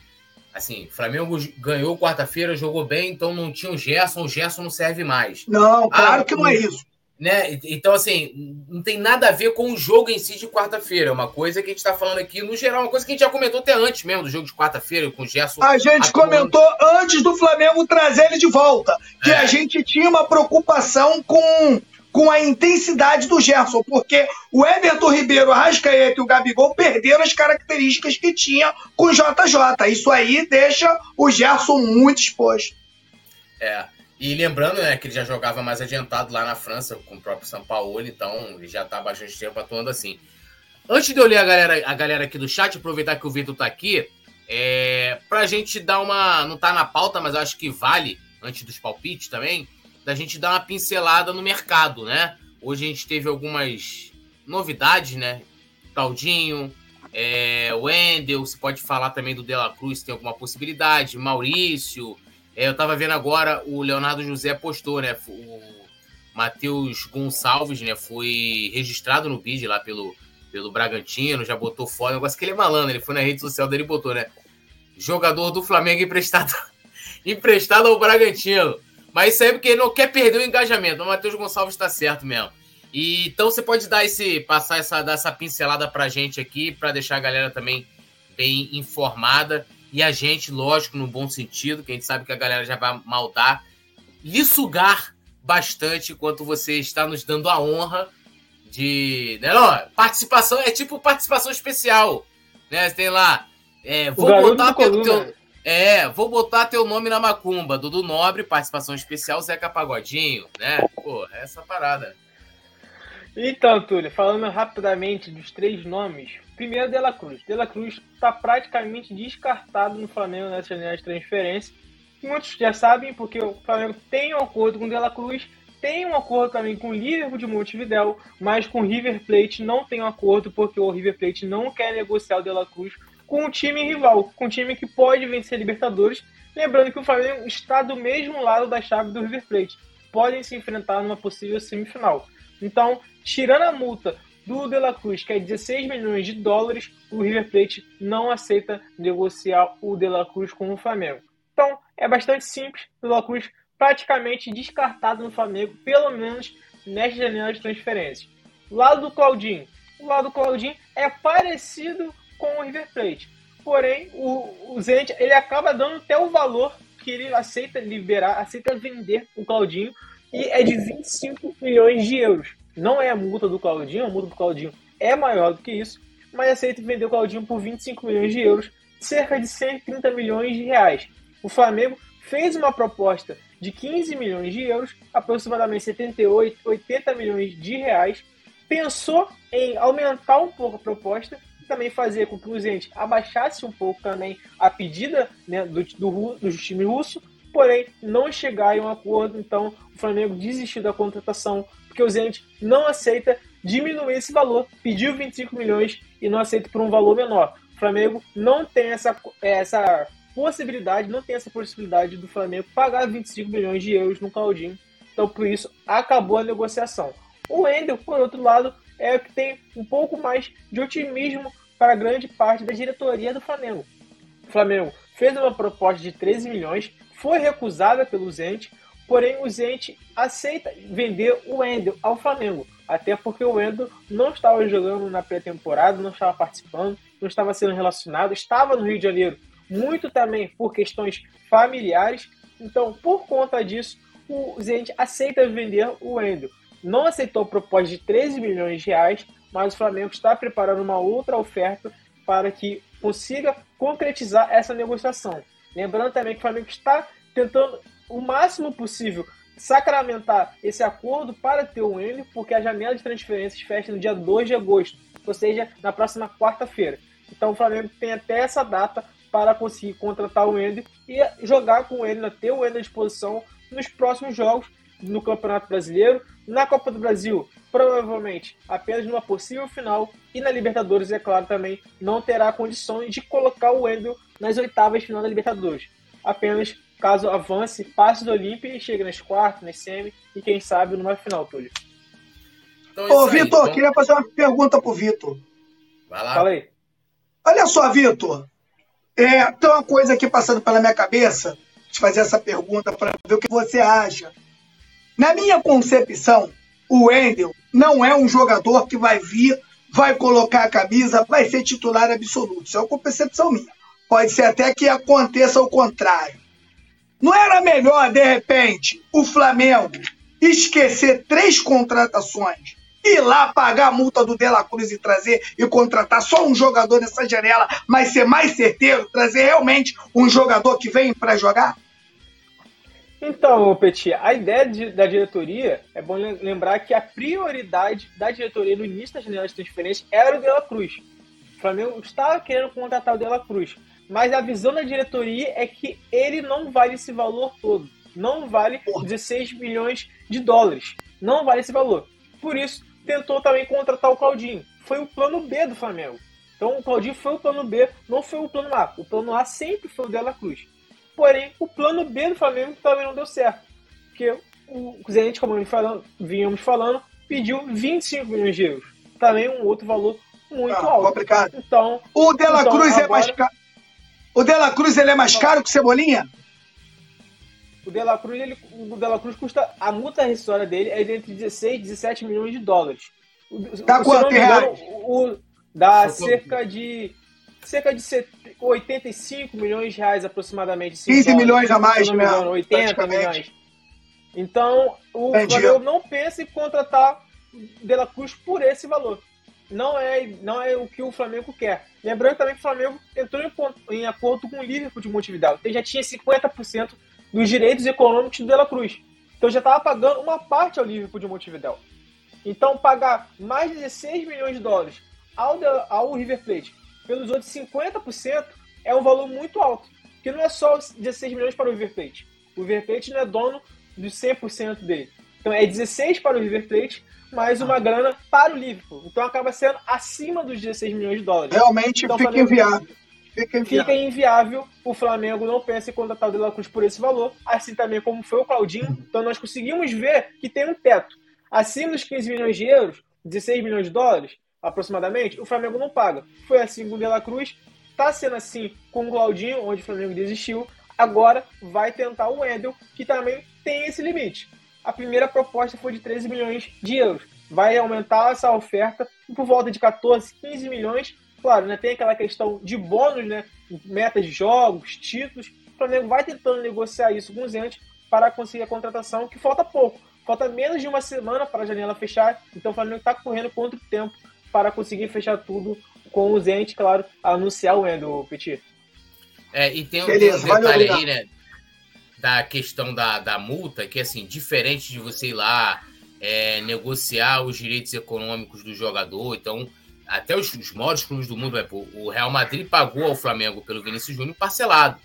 Assim, Flamengo ganhou quarta-feira, jogou bem, então não tinha o Gerson, o Gerson não serve mais. Não, claro Ah, que não é isso. Né? Então, assim, não tem nada a ver com o jogo em si de quarta-feira. É uma coisa que a gente tá falando aqui, no geral, uma coisa que a gente já comentou até antes mesmo do jogo de quarta-feira, com o Gerson. A gente atuando. comentou antes do Flamengo trazer ele de volta, que É. a gente tinha uma preocupação com, com a intensidade do Gerson, porque o Everton Ribeiro, o Arrascaeta e o Gabigol perderam as características que tinha com o JJ. Isso aí deixa o Gerson muito exposto. É. E lembrando, né, que ele já jogava mais adiantado lá na França com o próprio São Paulo, então ele já tá há bastante tempo atuando assim. Antes de eu ler a galera, a galera aqui do chat, aproveitar que o Vitor tá aqui, é, pra gente dar uma. Não tá na pauta, mas eu acho que vale, antes dos palpites também, da gente dar uma pincelada no mercado, né? Hoje a gente teve algumas novidades, né? Claudinho, é, Wendel, você pode falar também do De La Cruz, se tem alguma possibilidade, Maurício. É, eu tava vendo agora, o Leonardo José postou, né? O Matheus Gonçalves, né? Foi registrado no bid lá pelo, pelo Bragantino, já botou foto. O negócio que ele é malandro, ele foi na rede social dele e botou, né? Jogador do Flamengo emprestado, emprestado ao Bragantino. Mas isso aí é porque ele não quer perder o engajamento. O Matheus Gonçalves tá certo mesmo. E, então você pode dar esse, passar essa, dar essa pincelada pra gente aqui, pra deixar a galera também bem informada. E a gente, lógico, no bom sentido, que a gente sabe que a galera já vai maldar, lhe sugar bastante enquanto você está nos dando a honra de. Né, não, participação é tipo participação especial. Né? Você tem lá. É, vou botar teu, teu- é, vou botar teu nome na macumba. Dudu Nobre, participação especial, Zeca Pagodinho, né? Pô, é essa parada. Então, Túlio, falando rapidamente dos três nomes. Primeiro, De La Cruz. De La Cruz está praticamente descartado no Flamengo nessa janela de transferência. Muitos já sabem, porque o Flamengo tem um acordo com o De La Cruz, tem um acordo também com o Liverpool de Montevidéu, mas com o River Plate não tem um acordo, porque o River Plate não quer negociar o De La Cruz com o time rival, com o time que pode vencer a Libertadores. Lembrando que o Flamengo está do mesmo lado da chave do River Plate. Podem se enfrentar numa possível semifinal. Então, tirando a multa do De La Cruz, que é 16 milhões de dólares, o River Plate não aceita negociar o De La Cruz com o Flamengo. Então, é bastante simples. O De La Cruz praticamente descartado no Flamengo, pelo menos nesta janela de transferências. Lado do Claudinho. O lado do Claudinho é parecido com o River Plate. Porém, o, o ele acaba dando até o valor que ele aceita liberar, aceita vender o Claudinho, e é de 25 milhões de euros. Não é a multa do Claudinho, a multa do Claudinho é maior do que isso, mas aceita vender o Claudinho por 25 milhões de euros, cerca de 130 milhões de reais. O Flamengo fez uma proposta de 15 milhões de euros, aproximadamente 78, 80 milhões de reais, pensou em aumentar um pouco a proposta e também fazer com que o Zenit abaixasse um pouco também a pedida né, do, do, do time russo, porém não chegar em um acordo, então o Flamengo desistiu da contratação, porque o Zenit não aceita diminuir esse valor, pediu 25 milhões e não aceita por um valor menor. O Flamengo não tem essa, essa possibilidade, não tem essa possibilidade do Flamengo pagar 25 milhões de euros no Claudinho, então por isso acabou a negociação. O Wendel, por outro lado, é o que tem um pouco mais de otimismo para grande parte da diretoria do Flamengo. O Flamengo fez uma proposta de 13 milhões, foi recusada pelo Zente, porém o Zente aceita vender o Wendel ao Flamengo, até porque o Wendel não estava jogando na pré-temporada, não estava participando, não estava sendo relacionado, estava no Rio de Janeiro, muito também por questões familiares, então por conta disso o Zente aceita vender o Wendel. Não aceitou a proposta de 13 milhões de reais, mas o Flamengo está preparando uma outra oferta para que consiga concretizar essa negociação. Lembrando também que o Flamengo está tentando o máximo possível sacramentar esse acordo para ter o Wendel, porque a janela de transferências fecha no dia 2 de agosto, ou seja, na próxima quarta-feira. Então o Flamengo tem até essa data para conseguir contratar o Wendel e jogar com ele, ter o Wendel à disposição nos próximos jogos no Campeonato Brasileiro, na Copa do Brasil, provavelmente apenas numa possível final e na Libertadores, é claro, também não terá condições de colocar o Wendel nas oitavas de final da Libertadores. Apenas caso avance, passe do Olímpia e chegue nas quartas, nas semi e quem sabe numa final, Túlio. Então, é Ô, Vitor, então... queria fazer uma pergunta pro Vitor. Vai lá. Fala aí. Olha só, Vitor. É, tem uma coisa aqui passando pela minha cabeça, de fazer essa pergunta para ver o que você acha. Na minha concepção, o Wendel não é um jogador que vai vir, vai colocar a camisa, vai ser titular absoluto. Isso é uma percepção minha. Pode ser até que aconteça o contrário. Não era melhor, de repente, o Flamengo esquecer três contratações, ir lá pagar a multa do Dela Cruz e trazer e contratar só um jogador nessa janela, mas ser mais certeiro, trazer realmente um jogador que vem para jogar? Então, Petit, a ideia de, da diretoria, é bom lembrar que a prioridade da diretoria no início da janela de transferência era o De La Cruz. O Flamengo estava querendo contratar o De La Cruz, mas a visão da diretoria é que ele não vale esse valor todo. Não vale 16 milhões de dólares. Não vale esse valor. Por isso, tentou também contratar o Claudinho. Foi o plano B do Flamengo. Então, o Claudinho foi o plano B, não foi o plano A. O plano A sempre foi o De La Cruz. Porém, o plano B do Flamengo também não deu certo. Porque o Zenit, como falando, vínhamos falando, pediu 25 milhões de euros. Também um outro valor muito ah, alto. Complicado. Então, o De La então, Cruz agora... é mais caro. O De La Cruz ele é mais caro que o Cebolinha? O De La Cruz, ele, o De La Cruz custa. A multa rescisória dele é de entre 16 e 17 milhões de dólares. Dá quanto reais? O, dá cerca de. cerca de 85 milhões de reais aproximadamente. 15 milhões a mais, né? 80 milhões. Então, o Flamengo não pensa em contratar De La Cruz por esse valor. Não é, não é o que o Flamengo quer. Lembrando também que o Flamengo entrou em, em acordo com o Liverpool de Montevideo. Ele já tinha 50% dos direitos econômicos do De La Cruz. Então já estava pagando uma parte ao Liverpool de Montevideo. Então pagar mais de 16 milhões de dólares ao, ao River Plate pelos outros 50% é um valor muito alto. Que não é só 16 milhões para o River Plate. O River Plate não é dono dos 100% dele. Então é 16 para o River Plate, mais uma grana para o Liverpool. Então acaba sendo acima dos 16 milhões de dólares. Realmente então, fica inviável. Fica inviável. Fica inviável. O Flamengo não pensa em contratar o De La Cruz por esse valor, assim também como foi o Claudinho. Então nós conseguimos ver que tem um teto. Acima dos 15 milhões de euros, 16 milhões de dólares, aproximadamente, o Flamengo não paga. Foi assim com o De La Cruz, está sendo assim com o Claudinho, onde o Flamengo desistiu. Agora vai tentar o Wendel, que também tem esse limite. A primeira proposta foi de 13 milhões de euros. Vai aumentar essa oferta por volta de 14, 15 milhões. Claro, né, tem aquela questão de bônus, né, metas de jogos, títulos. O Flamengo vai tentando negociar isso com os entes para conseguir a contratação, que falta pouco. Falta menos de uma semana para a janela fechar, então o Flamengo está correndo contra o tempo para conseguir fechar tudo com os entes, claro, anunciar o Endo, Petit. É, e tem, Beleza, um detalhe aí, né? Da questão da, da multa, que assim, diferente de você ir lá é, negociar os direitos econômicos do jogador, então, até os, os maiores clubes do mundo, o Real Madrid pagou ao Flamengo pelo Vinícius Júnior parcelado.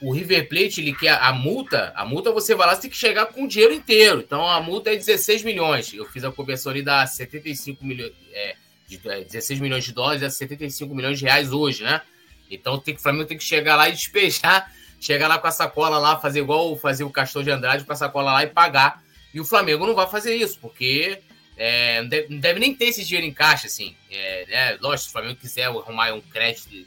O River Plate, ele quer a multa, a multa você vai lá, você tem que chegar com o dinheiro inteiro. Então a multa é 16 milhões. Eu fiz a conversão ali da 75 milhões, é, de 16 é, milhões de dólares a 75 milhões de reais hoje, né? Então tem o Flamengo tem que chegar lá e despejar, chegar lá com a sacola lá, fazer igual fazer o Castor de Andrade com a sacola lá e pagar. E o Flamengo não vai fazer isso, porque é, não, deve, não, deve, nem ter esse dinheiro em caixa, assim. É, né? Lógico, se o Flamengo quiser arrumar um crédito,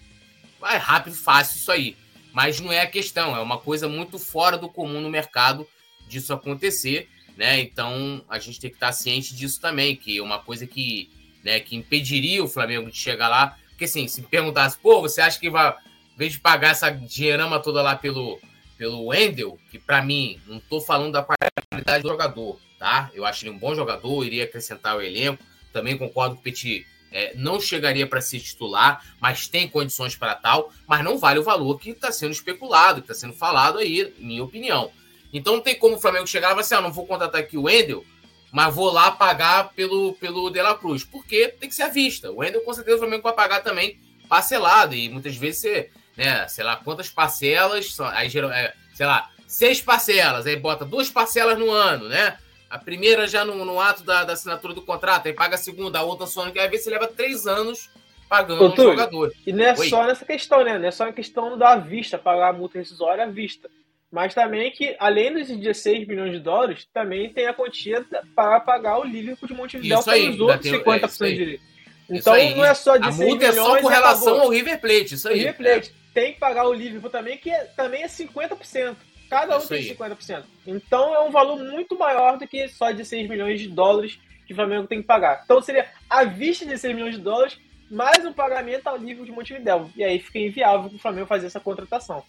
vai rápido, fácil isso aí. Mas não é a questão, é uma coisa muito fora do comum no mercado disso acontecer, né? Então a gente tem que estar ciente disso também, que é uma coisa que né, que impediria o Flamengo de chegar lá. Porque assim, se perguntasse, pô, você acha que vai, em vez de pagar essa dinheirama toda lá pelo, pelo Wendel, que para mim, não tô falando da qualidade do jogador, tá? Eu acho ele um bom jogador, iria acrescentar o elenco. Também concordo com o Petit, é, não chegaria para ser titular, mas tem condições para tal, mas não vale o valor que está sendo especulado, que está sendo falado aí, minha opinião. Então não tem como o Flamengo chegar e falar assim: ah, não vou contratar aqui o Wendel, mas vou lá pagar pelo, pelo De La Cruz. Porque tem que ser à vista. O Wendel, com certeza, o Flamengo vai pagar também parcelado. E muitas vezes você, né, sei lá, quantas parcelas, aí geral, é, sei lá, seis parcelas, aí bota duas parcelas no ano, né? A primeira já no, no ato da, da, assinatura do contrato, aí paga a segunda, a outra só às vezes você leva três anos pagando o um jogador. E não é Oi. só nessa questão, né? Não é só a questão da vista, pagar a multa rescisória à vista. Mas também que, além dos 16 milhões de dólares, também tem a quantia para pagar o Liverpool de Montevideo pelos outros 50% é, de direito. Então não é só de A multa é só com relação ao River Plate, isso aí. River Plate é. Tem que pagar o Liverpool também, que é, também é 50%. Cada um isso tem aí. 50%. Então é um valor muito maior do que só de 6 milhões de dólares que o Flamengo tem que pagar. Então seria a vista de 6 milhões de dólares mais um pagamento ao nível de Montevideo. E aí fica inviável para o Flamengo fazer essa contratação.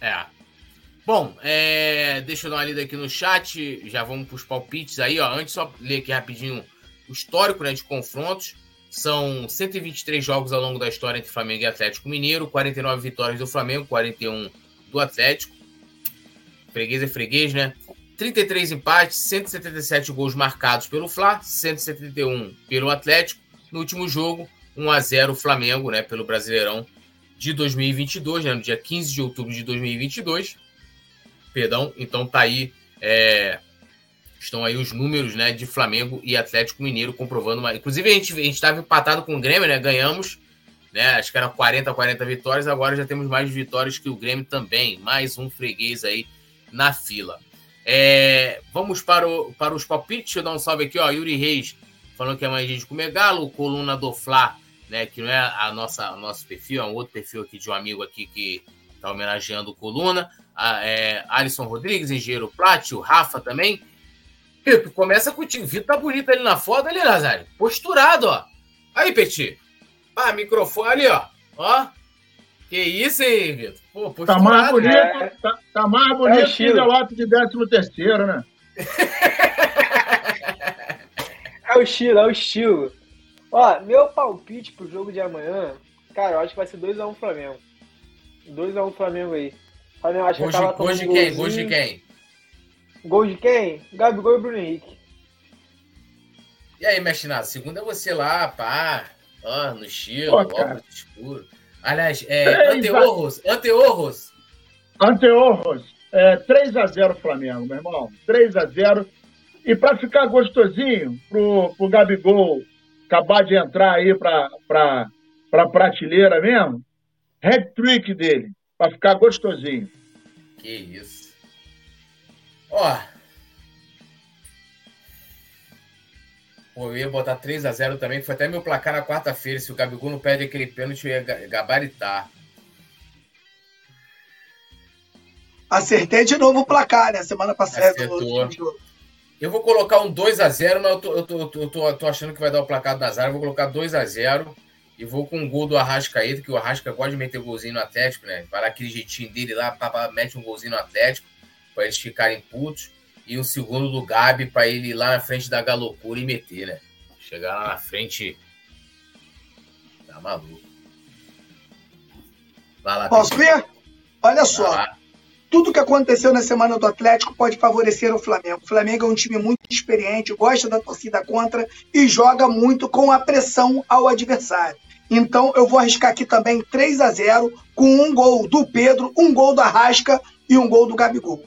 É. Bom, é... deixa eu dar uma lida aqui no chat. Já vamos para os palpites aí, ó. Antes, só ler aqui rapidinho o histórico né, de confrontos. São 123 jogos ao longo da história entre Flamengo e Atlético Mineiro, 49 vitórias do Flamengo, 41 do Atlético. Freguês é freguês, né? 33 empates, 177 gols marcados pelo Fla, 171 pelo Atlético. No último jogo, 1 a 0 Flamengo, né, pelo Brasileirão de 2022, né, no dia 15 de outubro de 2022. Perdão, então tá aí é, estão aí os números, né, de Flamengo e Atlético Mineiro comprovando uma, inclusive a gente estava empatado com o Grêmio, né, ganhamos, né, acho que era 40 40 vitórias, agora já temos mais vitórias que o Grêmio também, mais um freguês aí na fila. É, vamos para, o, para os palpites. Deixa eu dar um salve aqui, ó. Yuri Reis falando que é mais gente comer galo. Coluna do Fla né, que não é a nossa o nosso perfil, é um outro perfil aqui de um amigo aqui que está homenageando o Coluna. A, é, Alisson Rodrigues, Engenheiro Plat, o Rafa também. Pipo, começa contigo. O Vitor tá bonito ali na foto ali, Nazário. Posturado, ó. Aí, Petit. Ah, microfone ali, ó. Ó. Que isso, hein, Vitor? Pô, posturado. Tá mais bonito, é. tá, tá, mais bonito é que o ato de 13 terceiro, né? é o estilo, é o estilo. Ó, meu palpite pro jogo de amanhã, cara, eu acho que vai ser 2x1 um Flamengo. 2x1 um Flamengo aí. Flamengo acho que Gol de quem? De quem? Gol de quem? Gabigol e Bruno Henrique. E aí, Mestinado, segunda é você lá, pá. Ó, no estilo, óculos escuro. Aliás, é, Anteorros, Anteorros. Anteorros, é, 3x0 Flamengo, meu irmão. 3x0. E para ficar gostosinho pro, pro Gabigol acabar de entrar aí para pra, pra prateleira mesmo, hat-trick dele, para ficar gostosinho. Que isso. Ó. Pô, eu ia botar 3x0 também, foi até meu placar na quarta-feira. Se o Gabigol não perde aquele pênalti, eu ia gabaritar. Acertei de novo o placar, né? Semana passada. Acertou. Eu vou colocar um 2x0, mas eu, tô, eu, tô, eu tô, tô, achando que vai dar o placar da Zara. Eu vou colocar 2x0 e vou com um gol do Arrascaeta, que o Arrasca gosta de meter golzinho no Atlético, né? Lá aquele jeitinho dele lá, pá, mete um golzinho no Atlético, para eles ficarem putos. E um segundo do Gabi, para ele ir lá na frente da galocura e meter, né? Chegar lá na frente. Tá maluco. Vai lá, Posso ver? Olha só tudo que aconteceu na semana do Atlético pode favorecer o Flamengo. O Flamengo é um time muito experiente, gosta da torcida contra e joga muito com a pressão ao adversário. Então eu vou arriscar aqui também 3 a 0 com um gol do Pedro, um gol do Arrasca e um gol do Gabigol.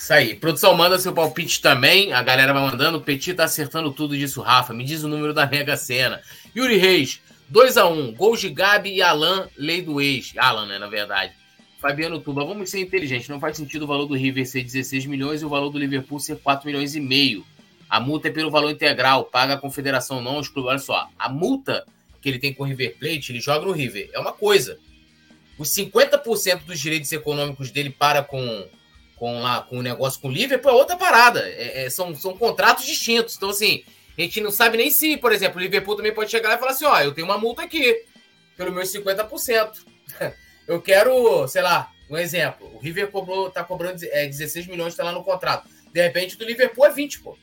Isso aí. Produção, manda seu palpite também. A galera vai mandando. O Petit tá acertando tudo disso, Rafa. Me diz o número da Mega Sena. Yuri Reis, 2 a 1 Gols de Gabi e Alan, lei do ex. Alan, né, na verdade. Fabiano Tuba, vamos ser inteligentes. Não faz sentido o valor do River ser 16 milhões e o valor do Liverpool ser 4 milhões e meio. A multa é pelo valor integral, paga a confederação, não os clubes. Olha só, a multa que ele tem com o River Plate, ele joga no River. É uma coisa. Os 50% dos direitos econômicos dele para com, com, lá, com o negócio com o Liverpool é outra parada. É, é, são, são contratos distintos. Então, assim, a gente não sabe nem se, por exemplo, o Liverpool também pode chegar lá e falar assim: ó, eu tenho uma multa aqui, pelo meus 50%. Eu quero, sei lá, um exemplo. O River cobrou, tá cobrando é, 16 milhões, tá lá no contrato. De repente, do Liverpool é 20, pô.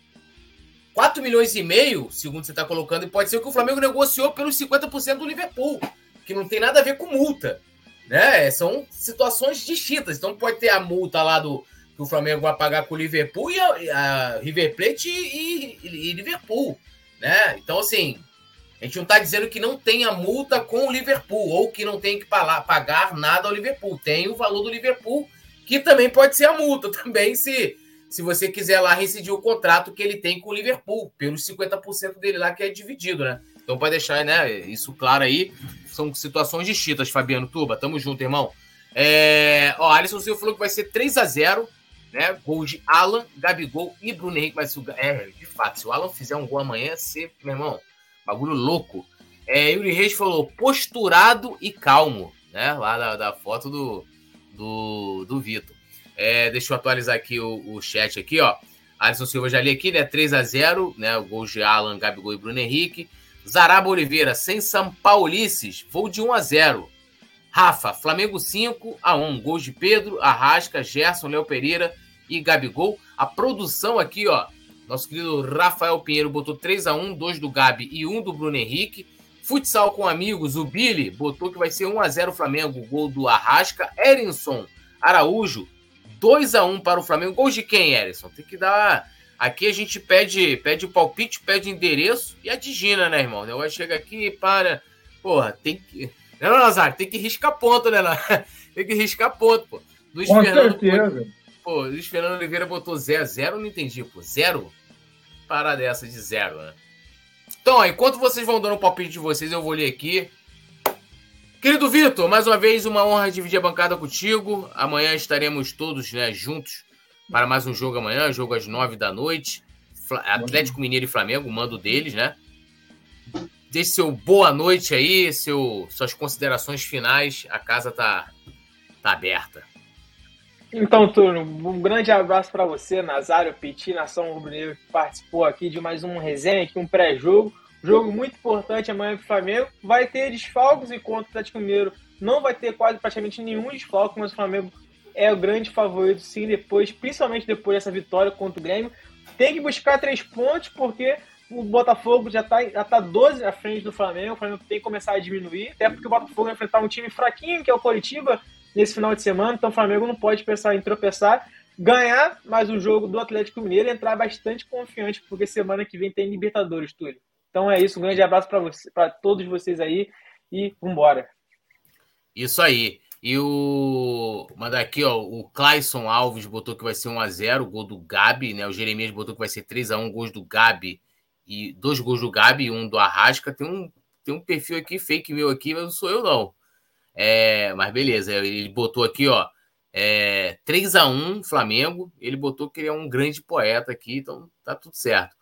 4 milhões e meio, segundo você tá colocando, e pode ser que o Flamengo negociou pelos 50% do Liverpool, que não tem nada a ver com multa. Né? São situações distintas. Então pode ter a multa lá do que o Flamengo vai pagar com o Liverpool e a, a River Plate e, e, e, Liverpool. Né? Então, assim, a gente não está dizendo que não tenha multa com o Liverpool ou que não tem que pagar nada ao Liverpool. Tem o valor do Liverpool, que também pode ser a multa também, se, se você quiser lá rescindir o contrato que ele tem com o Liverpool, pelos 50% dele lá que é dividido, né? Então, para deixar né, isso claro aí, são situações distintas, Fabiano Tuba. Tamo junto, irmão. É... Ó, Alisson Silva falou que vai ser 3 a 0 né? Gol de Alan, Gabigol e Bruno Henrique. Mas, é, de fato, se o Alan fizer um gol amanhã, ser, meu irmão, bagulho louco. É, Yuri Reis falou posturado e calmo, né? Lá da, da foto do, do, do Vitor. É, deixa eu atualizar aqui o, o chat aqui, ó. Alisson Silva já li aqui, né? 3 a 0 né? O gol de Alan, Gabigol e Bruno Henrique. Zaraba Oliveira, sem São Paulices, voo de 1 a 0. Rafa, Flamengo 5 a 1. Gols de Pedro, Arrasca, Gerson, Léo Pereira e Gabigol. A produção aqui, ó. Nosso querido Rafael Pinheiro botou 3 a 1, 2 do Gabi e 1 do Bruno Henrique. Futsal com amigos, o Billy botou que vai ser 1 a 0 Flamengo, gol do Arrasca. Erinson Araújo, 2 a 1 para o Flamengo. Gol de quem, Erinson? Tem que dar Aqui a gente pede, pede o palpite, pede endereço e a digina, né, irmão? Eu chega aqui e para. Porra, tem que. Não, não, Nazário, tem que riscar ponto, né? tem que riscar ponto, pô. Luiz Com Fernando, certeza. Pô, Luiz Fernando Oliveira botou zero. Zero, não entendi, pô. Zero? Parada dessa de zero, né? Então, ó, enquanto vocês vão dando o palpite de vocês, eu vou ler aqui. Querido Vitor, mais uma vez uma honra dividir a bancada contigo. Amanhã estaremos todos né, juntos para mais um jogo amanhã, jogo às nove da noite. Atlético Mineiro e Flamengo, mando deles, né? Deixe seu boa noite aí, seu, suas considerações finais. A casa tá, tá aberta. Então, turno, um grande abraço para você, Nazário Petit, nação rubro-negra, que participou aqui de mais um resenha, aqui, um pré-jogo. Jogo muito importante amanhã para o Flamengo. Vai ter desfalques enquanto o Atlético Mineiro não vai ter quase praticamente nenhum desfalque, mas o Flamengo é o grande favorito, sim, depois, principalmente depois dessa vitória contra o Grêmio. Tem que buscar três pontos, porque o Botafogo já está já tá 12 à frente do Flamengo. O Flamengo tem que começar a diminuir, até porque o Botafogo vai enfrentar um time fraquinho, que é o Coritiba, nesse final de semana. Então o Flamengo não pode pensar em tropeçar, ganhar mais um jogo do Atlético Mineiro e entrar bastante confiante, porque semana que vem tem Libertadores, Túlio. Então é isso, um grande abraço para você, para todos vocês aí e vambora. Isso aí. E o. Mandar aqui, ó. O Clayson Alves botou que vai ser 1x0, gol do Gabi, né? O Jeremias botou que vai ser 3x1, gols do Gabi. E dois gols do Gabi e um do Arrasca. Tem um, tem um perfil aqui, fake meu aqui, mas não sou eu, não. É, mas beleza, ele botou aqui, ó. É, 3x1 Flamengo. Ele botou que ele é um grande poeta aqui, então tá tudo certo.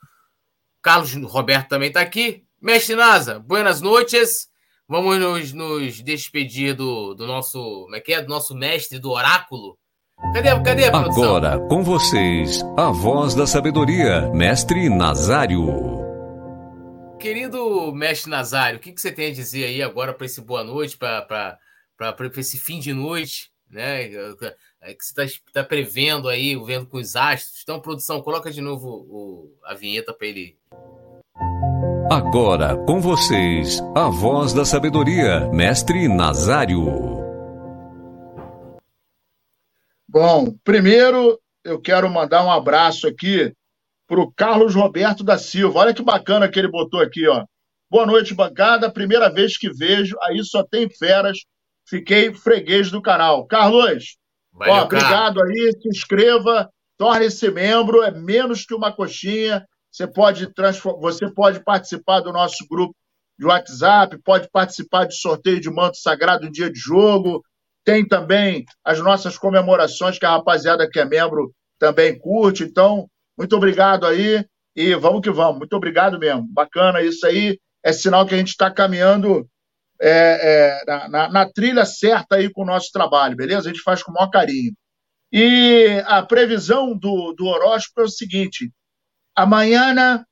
Carlos Roberto também tá aqui. Mestre Nasa, buenas noites. Vamos nos, nos despedir do, do nosso. Como é que é? Do nosso mestre do oráculo. Cadê, cadê a produção? Agora, com vocês, a voz da sabedoria, mestre Nazário. Querido mestre Nazário, o que, que você tem a dizer aí agora para esse boa noite, para esse fim de noite, né? É que você está tá prevendo aí, vendo com os astros. Então, produção, coloca de novo o, a vinheta para ele Agora com vocês, a voz da sabedoria, mestre Nazário. Bom, primeiro eu quero mandar um abraço aqui para o Carlos Roberto da Silva. Olha que bacana que ele botou aqui, ó. Boa noite, bancada. Primeira vez que vejo, aí só tem feras. Fiquei freguês do canal. Carlos, Valeu, ó, obrigado aí. Se inscreva, torne-se membro. É menos que uma coxinha. Você pode, você pode participar do nosso grupo de WhatsApp, pode participar de sorteio de manto sagrado em dia de jogo. Tem também as nossas comemorações que a rapaziada que é membro também curte. Então, muito obrigado aí e vamos que vamos. Muito obrigado mesmo. Bacana isso aí. É sinal que a gente está caminhando é, é, na, na, trilha certa aí com o nosso trabalho, beleza? A gente faz com o maior carinho. E a previsão do, do horóscopo é o seguinte: Amanhã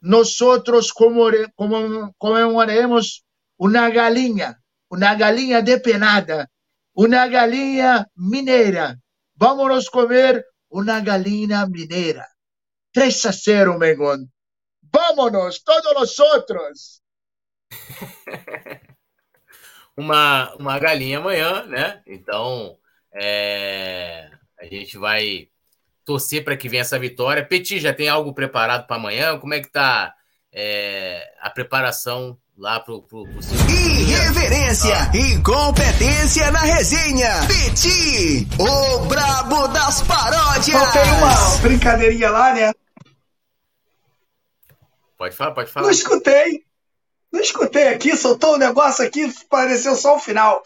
nosotros conmemoraremos una galinha, una galinha depenada, una galinha mineira. Vamos comer una galinha mineira. 3 a 0, Mengon. Vámonos, todos nosotros. uma, uma galinha amanhã, né? Então, é, a gente vai torcer para que venha essa vitória. Petit, já tem algo preparado para amanhã? Como é que tá é, a preparação lá pro, pro, pro seu... Irreverência ah. e competência na resenha. Petit, o brabo das paródias. Só tem uma brincadeirinha lá, né? Pode falar, pode falar. Não escutei. Não escutei aqui, soltou um negócio aqui, pareceu só o final.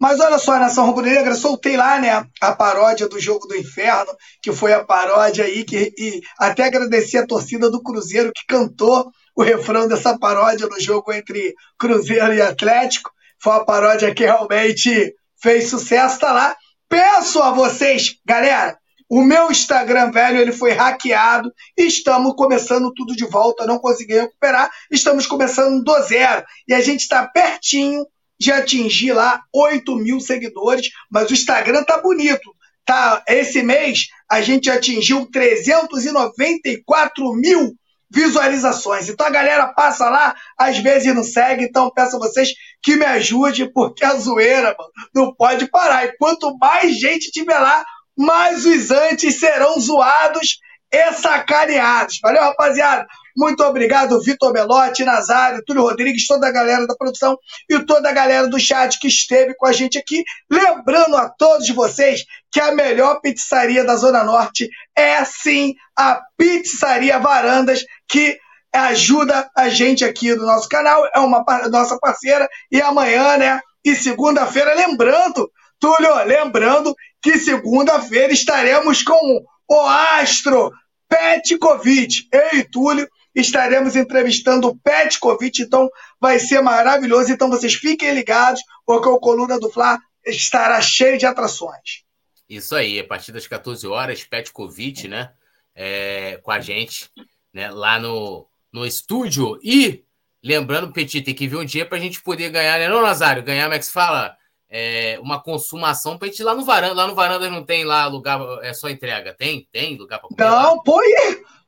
Mas olha só, Nação Rubro-Negra, soltei lá, né, a paródia do Jogo do Inferno, que foi a paródia aí, que, e até agradecer a torcida do Cruzeiro que cantou o refrão dessa paródia no jogo entre Cruzeiro e Atlético. Foi uma paródia que realmente fez sucesso, tá lá. Peço a vocês, galera, o meu Instagram, velho, ele foi hackeado. Estamos começando tudo de volta, não consegui recuperar. Estamos começando do zero. E a gente está pertinho de atingir lá 8 mil seguidores, mas o Instagram tá bonito. Tá, esse mês a gente atingiu 394 mil visualizações. Então a galera passa lá, às vezes não segue, então peço a vocês que me ajudem, porque a zoeira mano, não pode parar. E quanto mais gente tiver lá, mais os antes serão zoados e sacaneados. Valeu, rapaziada? Muito obrigado, Vitor Belotti, Nazário, Túlio Rodrigues, toda a galera da produção e toda a galera do chat que esteve com a gente aqui. Lembrando a todos vocês que a melhor pizzaria da Zona Norte é sim a Pizzaria Varandas, que ajuda a gente aqui no nosso canal, é uma nossa parceira, e amanhã, né? E segunda-feira, lembrando, Túlio, lembrando que segunda-feira estaremos com o Astro Petkovic. Eu e Túlio estaremos entrevistando o Petkovic, então vai ser maravilhoso. Então vocês fiquem ligados, porque o Coluna do Fla estará cheio de atrações. Isso aí, a partir das 14 horas, Petkovic, né? É, com a gente, né? Lá no, no estúdio. E, lembrando, Petit, tem que vir um dia para a gente poder ganhar, né? Não, Nazário? Ganhar, como é que se fala? É, uma consumação para gente ir lá no varanda. Lá no varanda não tem lá lugar, é só entrega. Tem? Tem lugar para comer? Não, põe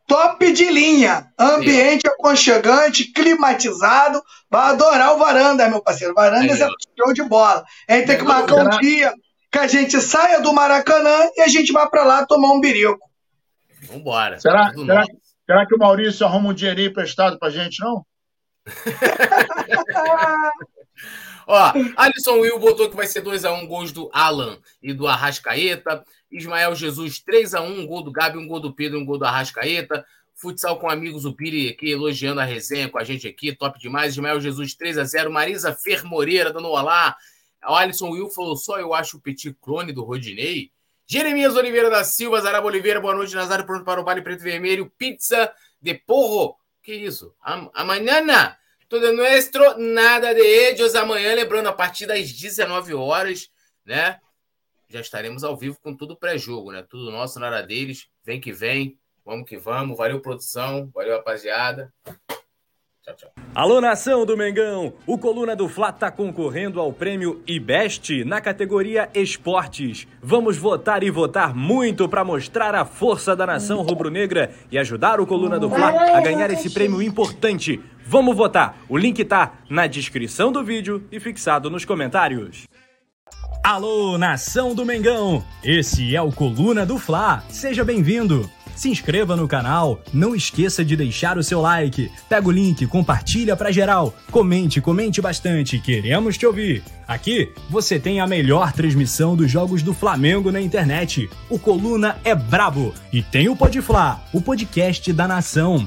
top de linha. Ambiente Sim. aconchegante, climatizado. Vai adorar o Varanda, meu parceiro. Varandas é show de bola. A gente tem que marcar um dia que a gente saia do Maracanã e a gente vá para lá tomar um birico. Vambora. Será, será, será que o Maurício arruma um dinheirinho emprestado pra gente, não? Ó, Alisson Will botou que vai ser 2x1 gols do Alan e do Arrascaeta. Ismael Jesus, 3x1, um gol do Gabi, um gol do Pedro, um gol do Arrascaeta. Futsal com amigos, o Piri aqui elogiando a resenha com a gente aqui, top demais. Ismael Jesus, 3x0. Marisa Fer Moreira dando olá. O Alisson Will falou só, eu acho o petit clone do Rodinei. Jeremias Oliveira da Silva, Zaraba Oliveira, boa noite, Nazário, pronto para o Baile Preto e Vermelho. Pizza de porro. Que isso? Amanhã, tudo nuestro, nada de ellos. Amanhã, lembrando, a partir das 19 horas, né? já estaremos ao vivo com tudo pré-jogo, né? Tudo nosso, nada deles. Vem que vem, vamos que vamos. Valeu, produção. Valeu, rapaziada. Tchau, tchau. Alô, nação do Mengão! O Coluna do Fla está concorrendo ao prêmio IBEST na categoria Esportes. Vamos votar e votar muito para mostrar a força da nação rubro-negra e ajudar o Coluna do Fla a ganhar esse prêmio importante. Vamos votar! O link tá na descrição do vídeo e fixado nos comentários. Alô, nação do Mengão! Esse é o Coluna do Fla. Seja bem-vindo. Se inscreva no canal, não esqueça de deixar o seu like. Pega o link, compartilha para geral. Comente, comente bastante, queremos te ouvir. Aqui você tem a melhor transmissão dos jogos do Flamengo na internet. O Coluna é brabo e tem o Podfla, o podcast da nação.